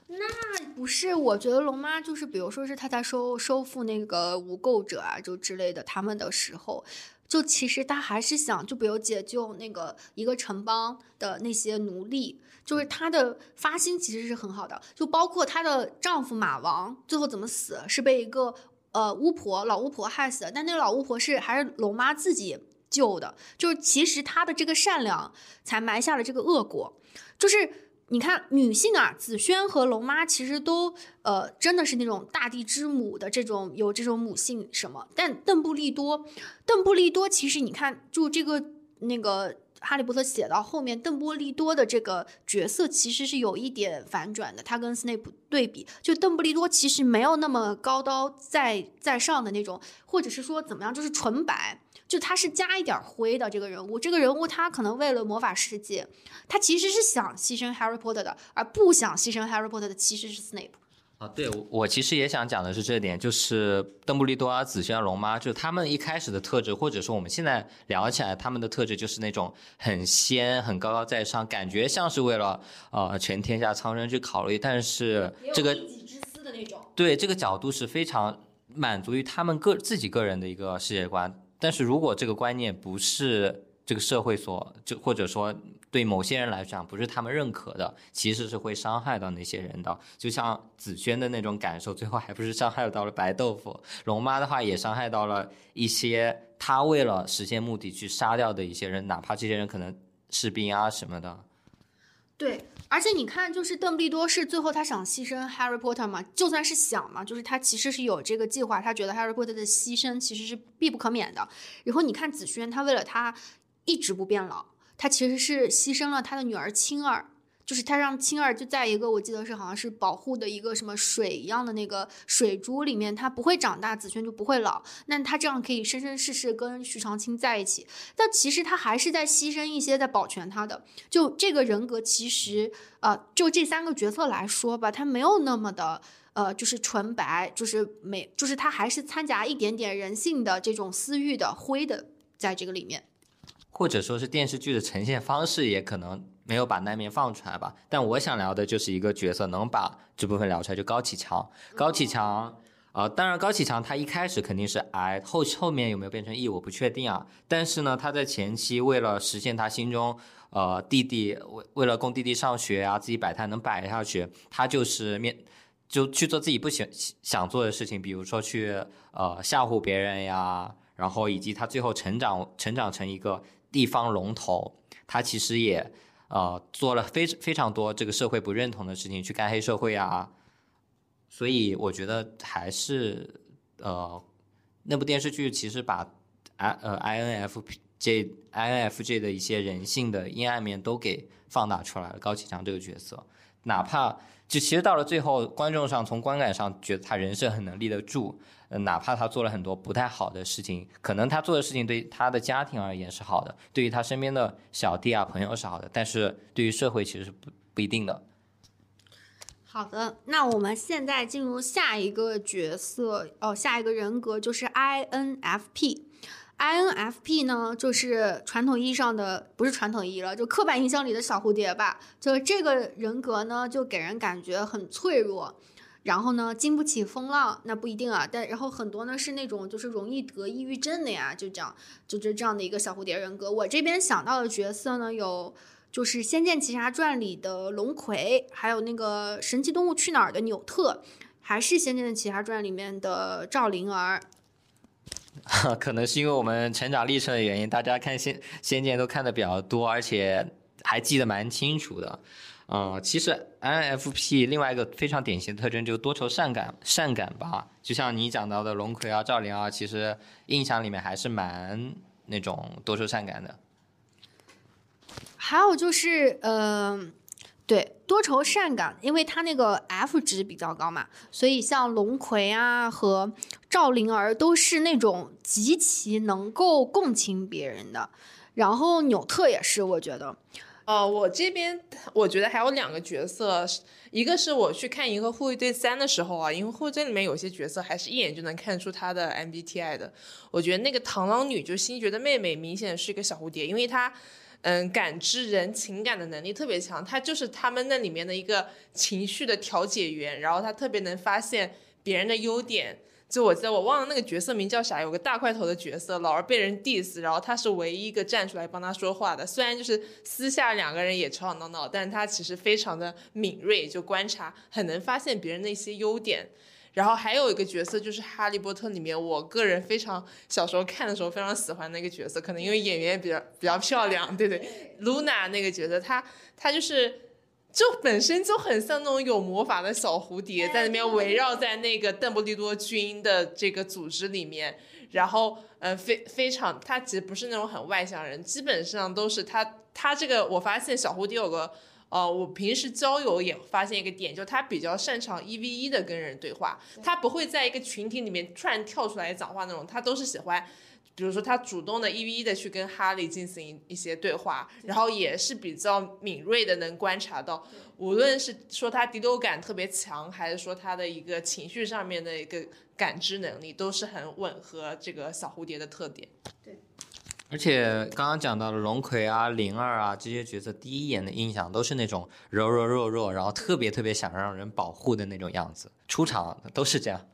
那不是，我觉得龙妈就是，比如说是她在收收复那个无垢者啊，就之类的他们的时候，就其实他还是想，就比如解救那个一个城邦的那些奴隶，就是他的发心其实是很好的，就包括她的丈夫马王最后怎么死，是被一个呃巫婆老巫婆害死的，但那个老巫婆是还是龙妈自己救的，就是其实她的这个善良才埋下了这个恶果，就是。你看，女性啊，紫萱和龙妈其实都呃，真的是那种大地之母的这种有这种母性什么。但邓布利多，邓布利多其实你看，就这个那个哈利波特写到后面，邓布利多的这个角色其实是有一点反转的。他跟斯内普对比，就邓布利多其实没有那么高高在在上的那种，或者是说怎么样，就是纯白。就他是加一点灰的这个人物，这个人物他可能为了魔法世界，他其实是想牺牲 Harry Potter 的，而不想牺牲 Harry Potter 的其实是 Snape。啊，对，我我其实也想讲的是这点，就是邓布利多啊、紫萱、龙妈，就他们一开始的特质，或者说我们现在聊起来他们的特质，就是那种很仙、很高高在上，感觉像是为了呃全天下苍生去考虑，但是这个一己之私的那种。对这个角度是非常满足于他们个自己个人的一个世界观。但是如果这个观念不是这个社会所就或者说对某些人来讲不是他们认可的，其实是会伤害到那些人的。就像紫萱的那种感受，最后还不是伤害到了白豆腐。龙妈的话也伤害到了一些他为了实现目的去杀掉的一些人，哪怕这些人可能士兵啊什么的。对，而且你看，就是邓布利多是最后他想牺牲 Harry Potter 嘛，就算是想嘛，就是他其实是有这个计划，他觉得 Harry Potter 的牺牲其实是必不可免的。然后你看紫萱，他为了他一直不变老，他其实是牺牲了他的女儿青儿。就是他让青儿就在一个我记得是好像是保护的一个什么水一样的那个水珠里面，他不会长大，紫萱就不会老。那他这样可以生生世世跟徐长卿在一起。但其实他还是在牺牲一些，在保全他的。就这个人格，其实呃，就这三个角色来说吧，他没有那么的呃，就是纯白，就是没，就是他还是掺杂一点点人性的这种私欲的灰的在这个里面。或者说是电视剧的呈现方式也可能没有把那面放出来吧。但我想聊的就是一个角色能把这部分聊出来，就高启强。高启强，呃，当然高启强他一开始肯定是 I，后后面有没有变成 E 我不确定啊。但是呢，他在前期为了实现他心中呃弟弟为为了供弟弟上学啊，自己摆摊能摆下去，他就是面就去做自己不想想做的事情，比如说去呃吓唬别人呀，然后以及他最后成长成长成一个。地方龙头，他其实也呃做了非非常多这个社会不认同的事情，去干黑社会啊。所以我觉得还是呃那部电视剧其实把 I 呃 I N F J I N F J 的一些人性的阴暗面都给放大出来了。高启强这个角色，哪怕就其实到了最后，观众上从观感上觉得他人设很能立得住。呃哪怕他做了很多不太好的事情，可能他做的事情对他的家庭而言是好的，对于他身边的小弟啊朋友是好的，但是对于社会其实是不不一定的。好的，那我们现在进入下一个角色哦，下一个人格就是 INFP。INFP 呢，就是传统意义上的不是传统意义了，就刻板印象里的小蝴蝶吧。就这个人格呢，就给人感觉很脆弱。然后呢，经不起风浪，那不一定啊。但然后很多呢是那种就是容易得抑郁症的呀，就这样，就是这样的一个小蝴蝶人格。我这边想到的角色呢，有就是《仙剑奇侠传》里的龙葵，还有那个《神奇动物去哪儿》的纽特，还是《仙剑奇侠传》里面的赵灵儿。*laughs* 可能是因为我们成长历程的原因，大家看《仙仙剑》都看的比较多，而且还记得蛮清楚的。嗯，其实 INFP 另外一个非常典型的特征就是多愁善感，善感吧。就像你讲到的龙葵啊、赵灵啊，其实印象里面还是蛮那种多愁善感的。还有就是，嗯，对，多愁善感，因为他那个 F 值比较高嘛，所以像龙葵啊和赵灵儿都是那种极其能够共情别人的。然后纽特也是，我觉得。呃，我这边我觉得还有两个角色，一个是我去看《银河护卫队三》的时候啊，《银河护卫队》里面有些角色还是一眼就能看出他的 MBTI 的。我觉得那个螳螂女就是星爵的妹妹，明显是一个小蝴蝶，因为她嗯感知人情感的能力特别强，他就是他们那里面的一个情绪的调解员，然后他特别能发现别人的优点。就我记得我忘了那个角色名叫啥，有个大块头的角色，老是被人 diss，然后他是唯一一个站出来帮他说话的。虽然就是私下两个人也吵吵闹闹，但是他其实非常的敏锐，就观察很能发现别人的一些优点。然后还有一个角色就是《哈利波特》里面，我个人非常小时候看的时候非常喜欢的一个角色，可能因为演员比较比较漂亮，对对，Luna 那个角色，她她就是就本身就很像那种有魔法的小蝴蝶，在那边围绕在那个邓布利多军的这个组织里面，然后呃非非常，她其实不是那种很外向人，基本上都是她她这个我发现小蝴蝶有个。呃，我平时交友也发现一个点，就他比较擅长一 v 一的跟人对话，他不会在一个群体里面突然跳出来讲话那种，他都是喜欢，比如说他主动的一 v 一的去跟哈利进行一些对话，然后也是比较敏锐的能观察到，无论是说他第六感特别强，还是说他的一个情绪上面的一个感知能力，都是很吻合这个小蝴蝶的特点。对。而且刚刚讲到的龙葵啊、灵儿啊这些角色，第一眼的印象都是那种柔柔弱弱，然后特别特别想让人保护的那种样子，出场都是这样。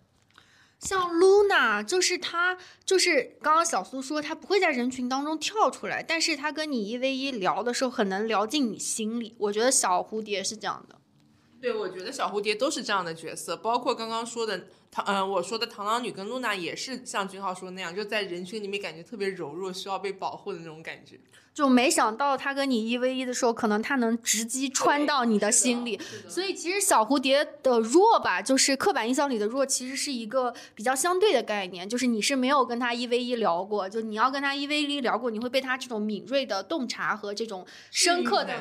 像 Luna，就是她，就是刚刚小苏说她不会在人群当中跳出来，但是她跟你一 v 一聊的时候，很能聊进你心里。我觉得小蝴蝶是这样的。对，我觉得小蝴蝶都是这样的角色，包括刚刚说的。螳嗯，我说的螳螂女跟露娜也是像君浩说那样，就在人群里面感觉特别柔弱，需要被保护的那种感觉。就没想到他跟你一 v 一的时候，可能他能直击穿到你的心里。所以其实小蝴蝶的弱吧，就是刻板印象里的弱，其实是一个比较相对的概念。就是你是没有跟他一 v 一聊过，就你要跟他一 v 一聊过，你会被他这种敏锐的洞察和这种深刻的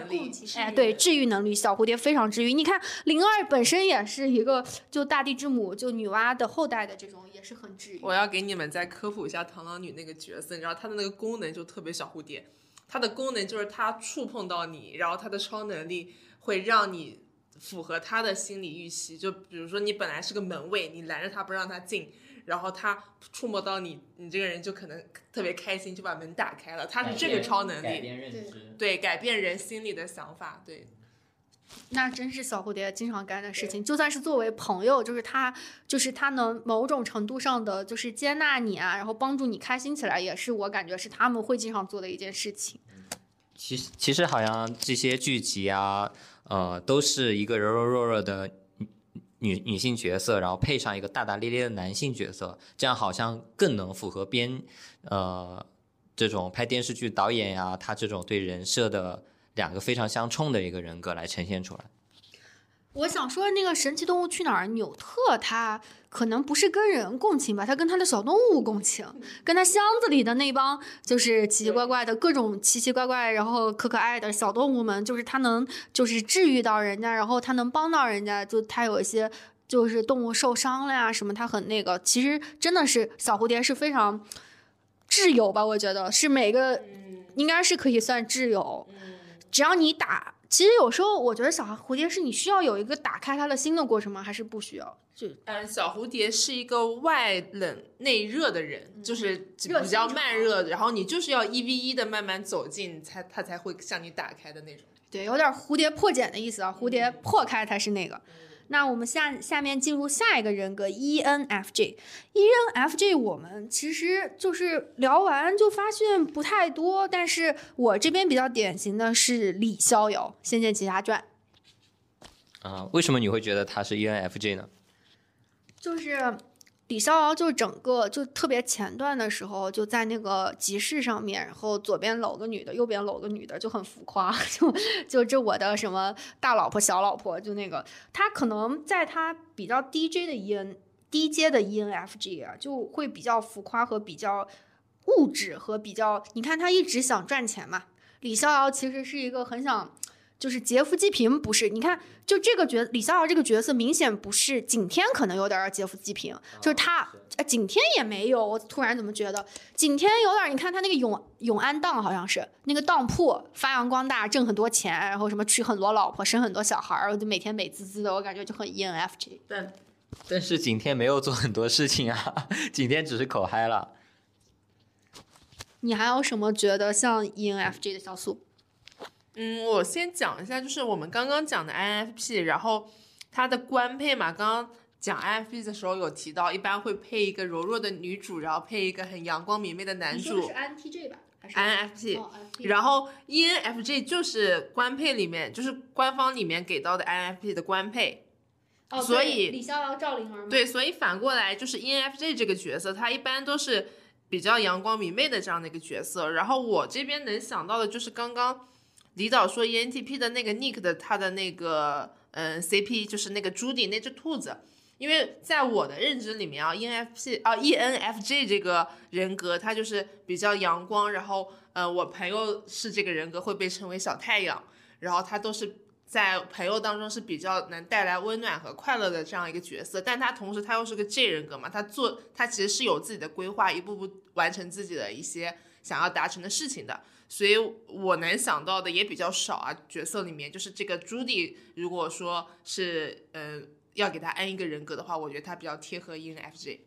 哎，对，治愈能力，小蝴蝶非常治愈。你看灵儿本身也是一个就大地之母，就女娲的后代的这种，也是很治愈。我要给你们再科普一下螳螂女那个角色，你知道她的那个功能就特别小蝴蝶。她的功能就是它触碰到你，然后她的超能力会让你符合她的心理预期。就比如说你本来是个门卫，你拦着她不让她进，然后他触摸到你，你这个人就可能特别开心，就把门打开了。他是这个超能力，改变认知，对，改变人心里的想法，对。那真是小蝴蝶经常干的事情。就算是作为朋友，就是他，就是他能某种程度上的就是接纳你啊，然后帮助你开心起来，也是我感觉是他们会经常做的一件事情。其实，其实好像这些剧集啊，呃，都是一个柔柔弱弱的女女性角色，然后配上一个大大咧咧的男性角色，这样好像更能符合编呃这种拍电视剧导演呀，他这种对人设的。两个非常相冲的一个人格来呈现出来。我想说，那个《神奇动物去哪儿》，纽特他可能不是跟人共情吧，他跟他的小动物共情，跟他箱子里的那帮就是奇奇怪怪的各种奇奇怪怪，然后可可爱的小动物们，就是他能就是治愈到人家，然后他能帮到人家，就他有一些就是动物受伤了呀什么，他很那个。其实真的是小蝴蝶是非常挚友吧，我觉得是每个应该是可以算挚友。只要你打，其实有时候我觉得小蝴蝶是你需要有一个打开它的心的过程吗？还是不需要？就嗯，小蝴蝶是一个外冷内热的人，就是比较慢热，然后你就是要一 v 一的慢慢走近，才他才会向你打开的那种。对，有点蝴蝶破茧的意思啊，蝴蝶破开才是那个。那我们下下面进入下一个人格 ENFJ，ENFJ 我们其实就是聊完就发现不太多，但是我这边比较典型的是李逍遥，《仙剑奇侠传》。啊，为什么你会觉得他是 ENFJ 呢？就是。李逍遥就整个就特别前段的时候，就在那个集市上面，然后左边搂个女的，右边搂个女的，就很浮夸，*laughs* 就就这我的什么大老婆、小老婆，就那个他可能在他比较 DJ 的 EN 低阶的 ENFG 啊，就会比较浮夸和比较物质和比较，你看他一直想赚钱嘛。李逍遥其实是一个很想。就是劫富济贫不是？你看，就这个角李逍遥这个角色，明显不是景天，可能有点劫富济贫。就是他，哎，景天也没有。我突然怎么觉得景天有点？你看他那个永永安当，好像是那个当铺发扬光大，挣很多钱，然后什么娶很多老婆，生很多小孩儿，就每天美滋滋的，我感觉就很 ENFJ。但但是景天没有做很多事情啊，*laughs* 景天只是口嗨了。你还有什么觉得像 ENFJ 的小苏？嗯，我先讲一下，就是我们刚刚讲的 INFP，然后它的官配嘛，刚刚讲 INFP 的时候有提到，一般会配一个柔弱的女主，然后配一个很阳光明媚的男主。是 INTJ 吧？还是 INFP，、然后 E ENFJ 就是官配里面，就是官方里面给到的 INFP 的官配。哦所以李逍遥、赵灵儿嘛，对，所以反过来就是 E ENFJ 这个角色，他一般都是比较阳光明媚的这样的一个角色。然后我这边能想到的就是刚刚李导说，E N T P 的那个 Nick 的他的那个嗯 CP，就是那个朱迪那只兔子。因为在我的认知里面啊，ENFP 啊 ENFJ 这个人格，他就是比较阳光，然后呃，我朋友是这个人格会被称为小太阳，然后他都是在朋友当中是比较能带来温暖和快乐的这样一个角色，但他同时他又是个 J 人格嘛，他做他其实是有自己的规划，一步步完成自己的一些想要达成的事情的。所以我能想到的也比较少啊，角色里面就是这个朱迪，如果说是嗯、呃要给他安一个人格的话，我觉得他比较贴合 E ENFJ。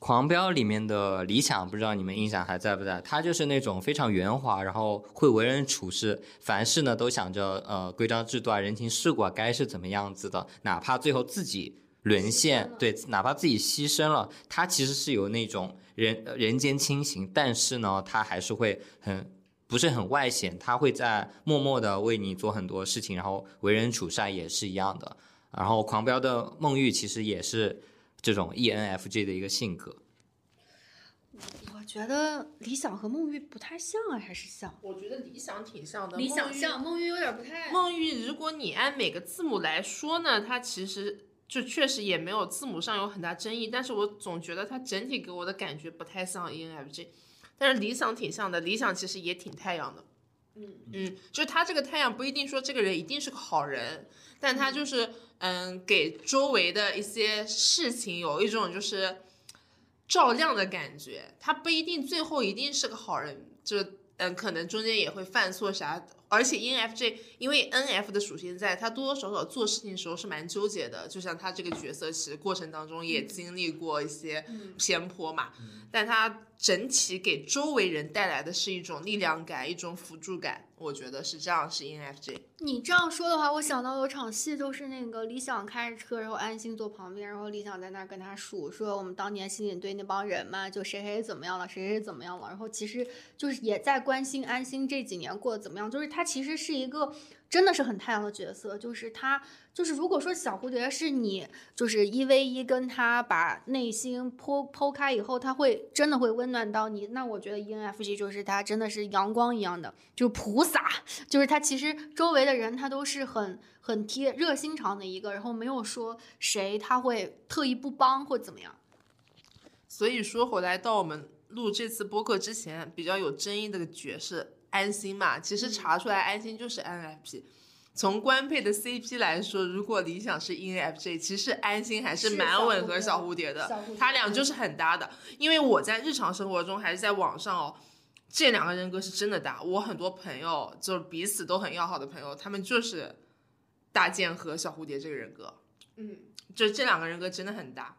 狂飙里面的理想，不知道你们印象还在不在？他就是那种非常圆滑，然后会为人处事，凡事呢都想着呃规章制度啊、人情世故啊该是怎么样子的，哪怕最后自己沦陷，对，哪怕自己牺牲了，他其实是有那种人呃人间清醒，但是呢，他还是会很。不是很外显，他会在默默的为你做很多事情，然后为人处事啊也是一样的。然后狂飙的孟玉其实也是这种 E ENFJ 的一个性格。我觉得理想和孟玉不太像啊，还是像？我觉得理想挺像的，理想梦玉像，孟玉有点不太。孟玉，如果你按每个字母来说呢，它其实就确实也没有字母上有很大争议，但是我总觉得它整体给我的感觉不太像 E ENFJ，但是理想挺像的，理想其实也挺太阳的。嗯嗯，就是他这个太阳不一定说这个人一定是个好人，但他就是嗯，给周围的一些事情有一种就是照亮的感觉。他不一定最后一定是个好人，就嗯，可能中间也会犯错啥。而且 E ENFJ 因为 NF 的属性在，他多多少少做事情的时候是蛮纠结的。就像他这个角色，其实过程当中也经历过一些偏颇嘛，但他整体给周围人带来的是一种力量感，一种辅助感。我觉得是这样，是 ENFJ。你这样说的话，我想到有场戏，就是那个李想开着车，然后安心坐旁边，然后李想在那儿跟他数，说我们当年刑警队那帮人嘛，就谁谁怎么样了，谁谁怎么样了，然后其实就是也在关心安心这几年过得怎么样，就是他其实是一个真的是很太阳的角色，就是他就是如果说小蝴蝶是你就是一 v 一跟他把内心剖剖开以后，他会真的会温暖到你，那我觉得 E ENFJ 就是他真的是阳光一样的，就是菩萨，就是他其实周围的人他都是很很贴热心肠的一个，然后没有说谁他会特意不帮或怎么样。所以说回来到我们录这次播客之前，比较有争议的角色安心嘛，其实查出来安心就是 NFP。从官配的 CP 来说，如果理想是 ENFJ，其实安心还是是蛮吻合小蝴蝶的他俩就是很搭的。因为我在日常生活中还是在网上哦，这两个人格是真的搭。我很多朋友就是彼此都很要好的朋友，他们就是大剑和小蝴蝶这个人格，嗯，就这两个人格真的很搭。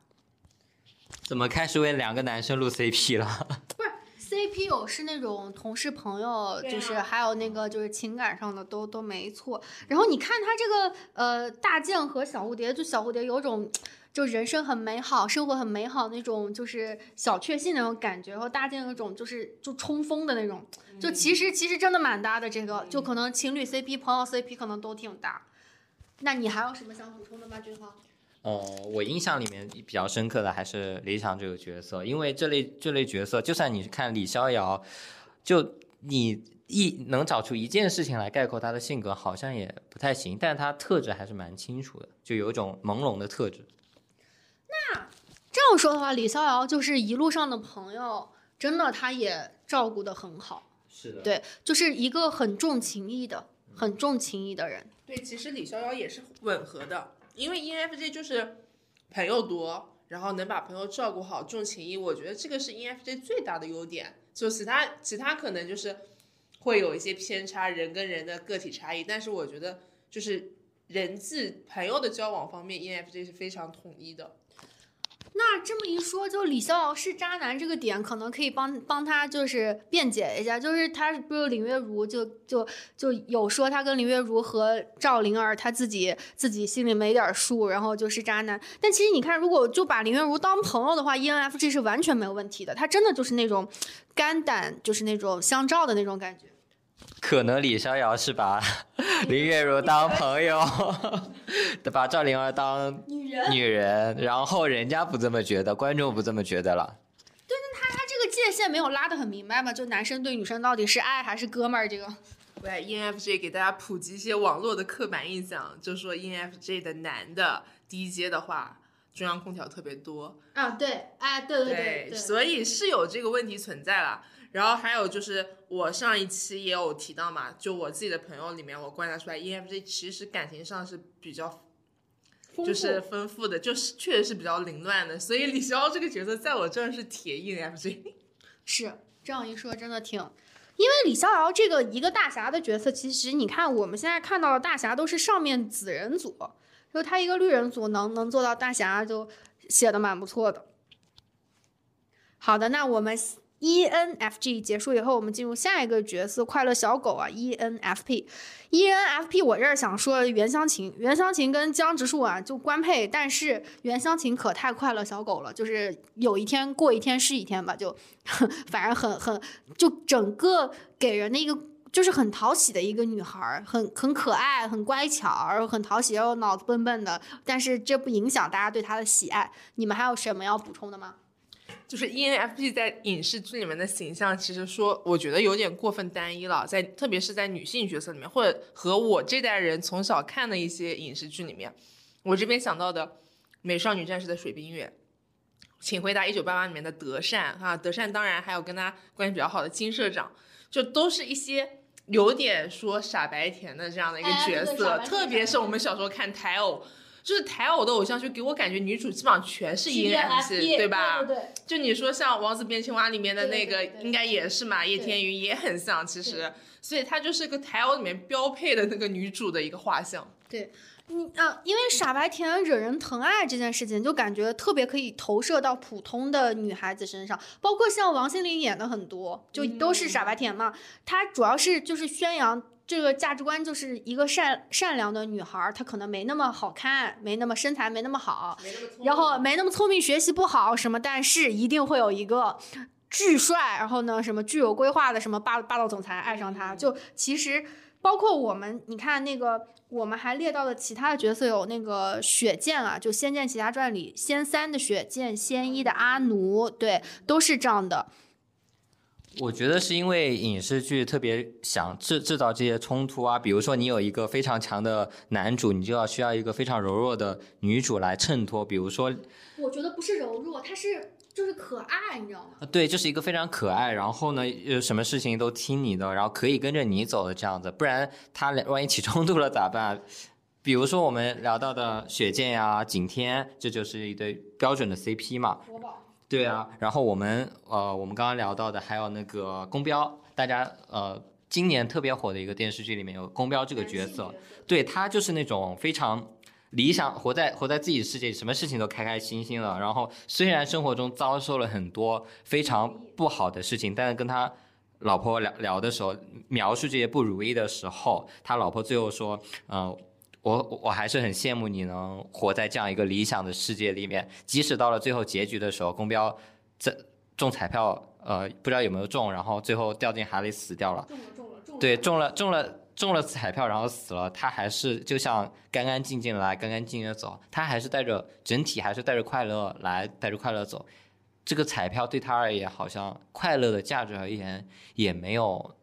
怎么开始为两个男生录 CP 了？*laughs* CP 有是那种同事朋友，就是还有那个就是情感上的都都没错。然后你看他这个呃大剑和小蝴蝶，就小蝴蝶有种。就人生很美好，生活很美好那种，就是小确幸那种感觉。然后大剑有种就是就冲锋的那种，就其实其实真的蛮搭的。这个就可能情侣 CP、朋友 CP 可能都挺搭。那你还有什么想补充的吗，君浩？哦，我印象里面比较深刻的还是李想这个角色，因为这类这类角色，就算你看李逍遥，就你一能找出一件事情来概括他的性格，好像也不太行，但他特质还是蛮清楚的，就有一种朦胧的特质。那这样说的话，李逍遥就是一路上的朋友，真的他也照顾的很好。是的对，就是一个很重情义的、很重情义的人。对，其实李逍遥也是吻合的，因为 ENFJ 就是朋友多，然后能把朋友照顾好，重情义，我觉得这个是 ENFJ 最大的优点。就其他其他可能就是会有一些偏差，人跟人的个体差异，但是我觉得就是人际朋友的交往方面，ENFJ 是非常统一的。那这么一说，就李逍遥是渣男这个点，可能可以帮帮他就是辩解一下，就是他不是林月如就就就有说他跟林月如和赵灵儿他自己自己心里没点数，然后就是渣男。但其实你看，如果就把林月如当朋友的话，E N F G 是完全没有问题的，他真的就是那种肝胆就是那种相照的那种感觉。可能李逍遥是把 *laughs* 林月如当朋友，把赵灵儿当女人，女人，然后人家不这么觉得，观众不这么觉得了。对，那他他这个界限没有拉得很明白嘛？就男生对女生到底是爱还是哥们儿？这个喂 ENFJ 给大家普及一些网络的刻板印象，就说 ENFJ 的男的低阶的话，中央空调特别多，啊，对，哎，对对对对，所以是有这个问题存在了。然后还有就是我上一期也有提到嘛，就我自己的朋友里面，我观察出来 ENFJ 其实感情上是比较就是丰富的，就是确实是比较凌乱的。所以李逍遥这个角色在我这儿是铁 ENFJ。是这样一说，真的挺，因为李逍遥这个一个大侠的角色，其实你看我们现在看到的大侠都是上面紫人组，就他一个绿人组能能做到大侠，就写的蛮不错的。好的，那我们 ENFG 结束以后，我们进入下一个角色，快乐小狗啊，ENFP。ENFP 我这儿想说袁湘琴，袁湘琴跟江直树啊就官配，但是袁湘琴可太快乐小狗了，就是有一天过一天是一天吧，就 *laughs* 反正很很就整个给人的一个就是很讨喜的一个女孩，很很可爱，很乖巧，然后很讨喜，然后脑子笨笨的，但是这不影响大家对她的喜爱。你们还有什么要补充的吗？就是 ENFP 在影视剧里面的形象，其实说我觉得有点过分单一了，在特别是在女性角色里面，或者和我这代人从小看的一些影视剧里面，我这边想到的《美少女战士》的水冰月，请回答一九八八里面的德善啊，德善当然还有跟他关系比较好的金社长，就都是一些有点说傻白甜的这样的一个哎角色，特别是我们小时候看台偶。就是台偶的偶像剧，给我感觉女主基本上全是 ENFP，对吧？对对就你说像《王子变青蛙》里面的那个，应该也是嘛，叶天宇也很像，其实，所以她就是个台偶里面标配的那个女主的一个画像。对，你啊，因为傻白甜惹人疼爱这件事情，就感觉特别可以投射到普通的女孩子身上，包括像王心凌演的很多，就都是傻白甜嘛。她主要是就是宣扬。这个价值观就是一个善善良的女孩儿，她可能没那么好看，没那么身材没那么好，然后没那么聪明，学习不好什么，但是一定会有一个巨帅，然后呢什么具有规划的什么霸霸道总裁爱上她。就其实包括我们，你看那个我们还列到了其他的角色，有那个雪见啊，就《仙剑奇侠传》里仙三的雪见，仙一的阿奴，对，都是这样的。我觉得是因为影视剧特别想制制造这些冲突啊，比如说你有一个非常强的男主，你就要需要一个非常柔弱的女主来衬托，比如说，我觉得不是柔弱，他是就是可爱，你知道吗？呃对，就是一个非常可爱，然后呢，呃，什么事情都听你的，然后可以跟着你走的这样子，不然他俩万一起冲突了咋办？比如说我们聊到的雪见呀、景天，这就是一对标准的 CP 嘛。国宝，对啊，然后我们呃，我们刚刚聊到的还有那个宫彪，大家呃今年特别火的一个电视剧里面有宫彪这个角色，对他就是那种非常理想，活在活在自己世界里，什么事情都开开心心的。然后虽然生活中遭受了很多非常不好的事情，但是跟他老婆聊聊的时候，描述这些不如意的时候，他老婆最后说，嗯、我我还是很羡慕你能活在这样一个理想的世界里面，即使到了最后结局的时候，公标这中彩票，呃，不知道有没有中，然后最后掉进海里死掉了。中了中了中了，对，中了中了中了彩票，然后死了，他还是就像干干净净来，干干净净的走，他还是带着整体还是带着快乐来，带着快乐走。这个彩票对他而言，好像快乐的价值而言也没有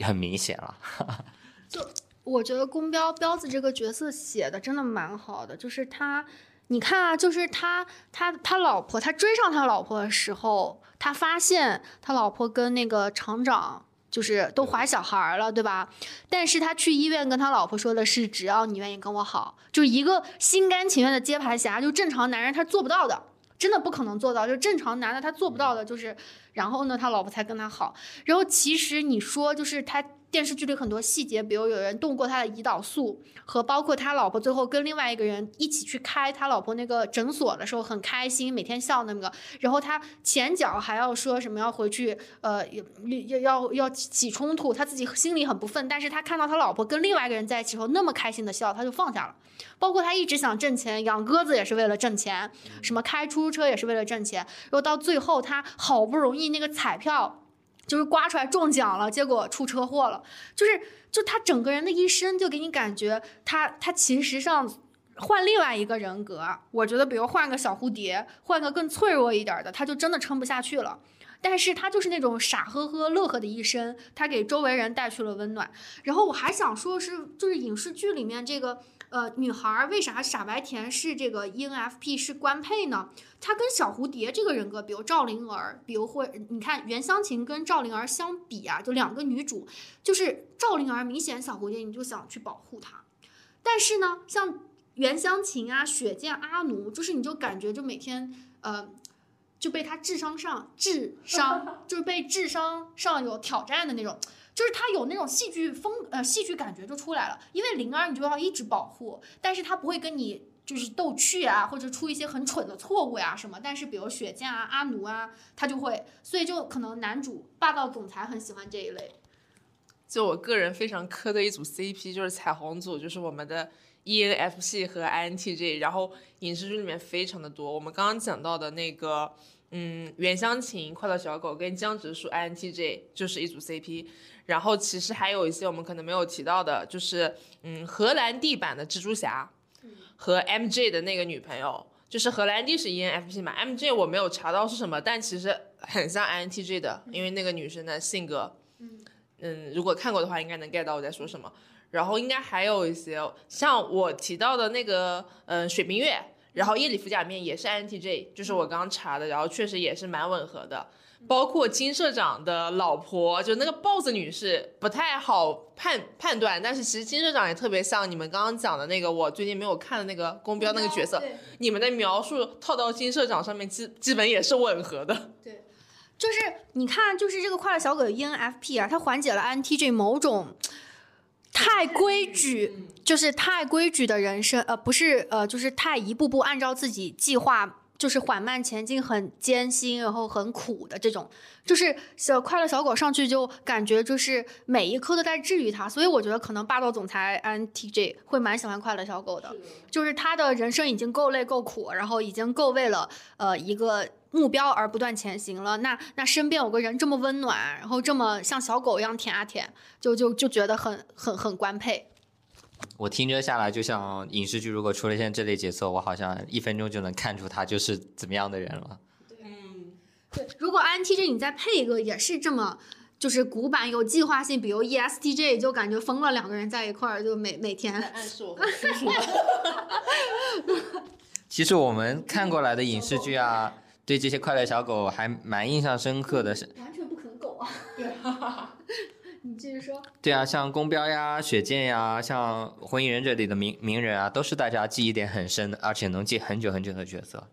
很明显了。*laughs* 我觉得宫彪彪子这个角色写的真的蛮好的，就是他，你看啊，就是他他他老婆，他追上他老婆的时候，他发现他老婆跟那个厂长就是都怀小孩了，对吧？但是他去医院跟他老婆说的是，只要你愿意跟我好，就一个心甘情愿的接盘侠，就正常男人他做不到的。真的不可能做到，就正常男的他做不到的，就是然后呢，他老婆才跟他好。然后其实你说就是他电视剧里很多细节，比如有人动过他的胰岛素，和包括他老婆最后跟另外一个人一起去开他老婆那个诊所的时候很开心，每天笑那个。然后他前脚还要说什么要回去，呃，要要要要起冲突，他自己心里很不忿，但是他看到他老婆跟另外一个人在一起后那么开心的笑，他就放下了。包括他一直想挣钱，养鸽子也是为了挣钱，什么开出租车也是为了挣钱。然后到最后，他好不容易那个彩票就是刮出来中奖了，结果出车祸了。就是就他整个人的一生，就给你感觉他他其实上换另外一个人格。我觉得，比如换个小蝴蝶，换个更脆弱一点的，他就真的撑不下去了。但是他就是那种傻呵呵、乐呵的一生，他给周围人带去了温暖。然后我还想说，是就是影视剧里面这个。呃，女孩为啥傻白甜是这个 ENFP 是官配呢？她跟小蝴蝶这个人格，比如赵灵儿，比如或你看袁湘琴跟赵灵儿相比啊，就两个女主，就是赵灵儿明显小蝴蝶，你就想去保护她，但是呢，像袁湘琴啊、雪见、阿奴，就是你就感觉就每天呃就被她智商上智商 *laughs* 就是被智商上有挑战的那种。就是他有那种戏剧风，呃，戏剧感觉就出来了。因为灵儿你就要一直保护，但是他不会跟你就是逗趣啊，或者出一些很蠢的错误呀什么。但是比如雪见啊、阿奴啊，他就会，所以就可能男主霸道总裁很喜欢这一类。就我个人非常磕的一组 CP 就是彩虹组，就是我们的 ENFP 和 INTJ，然后影视剧里面非常的多。我们刚刚讲到的那个，嗯，袁湘琴、快乐小狗跟江直树 INTJ 就是一组 CP。然后其实还有一些我们可能没有提到的，就是嗯，荷兰弟版的蜘蛛侠，和 MJ 的那个女朋友，就是荷兰弟是 ENFP 嘛，MJ 我没有查到是什么，但其实很像 INTJ 的，因为那个女生的性格，嗯，如果看过的话应该能 get 到我在说什么。然后应该还有一些像我提到的那个，嗯，水冰月，然后夜里服假面也是 INTJ，就是我刚查的，然后确实也是蛮吻合的。包括金社长的老婆，就那个 boss 女士，不太好判判断。但是其实金社长也特别像你们刚刚讲的那个，我最近没有看的那个宫标那个角色。你们的描述套到金社长上面，基基本也是吻合的。对，就是你看，就是这个快乐小狗 ENFP 啊，它缓解了 INTJ 某种太规矩，就是太规矩的人生，呃，不是，呃，就是太一步步按照自己计划。就是缓慢前进，很艰辛，然后很苦的这种，就是小快乐小狗上去就感觉就是每一刻都在治愈它，所以我觉得可能霸道总裁 INTJ 会蛮喜欢快乐小狗的，就是他的人生已经够累够苦，然后已经够为了呃一个目标而不断前行了，那那身边有个人这么温暖，然后这么像小狗一样舔啊舔，就就就觉得很很很官配。我听着下来，就像影视剧如果出了现这类角色，我好像一分钟就能看出他就是怎么样的人了。嗯，对。如果 INTJ 你再配一个也是这么，就是古板有计划性，比如 ESTJ 就感觉疯了，两个人在一块儿就每每天。暗示我叔叔。*laughs* 其实我们看过来的影视剧啊，对这些快乐小狗还蛮印象深刻的。是完全不可能狗啊！*laughs* 对。你继续说。对啊，像宫标呀、雪见呀，像《火影忍者》里的名名人啊，都是大家记忆点很深的，而且能记很久很久的角色。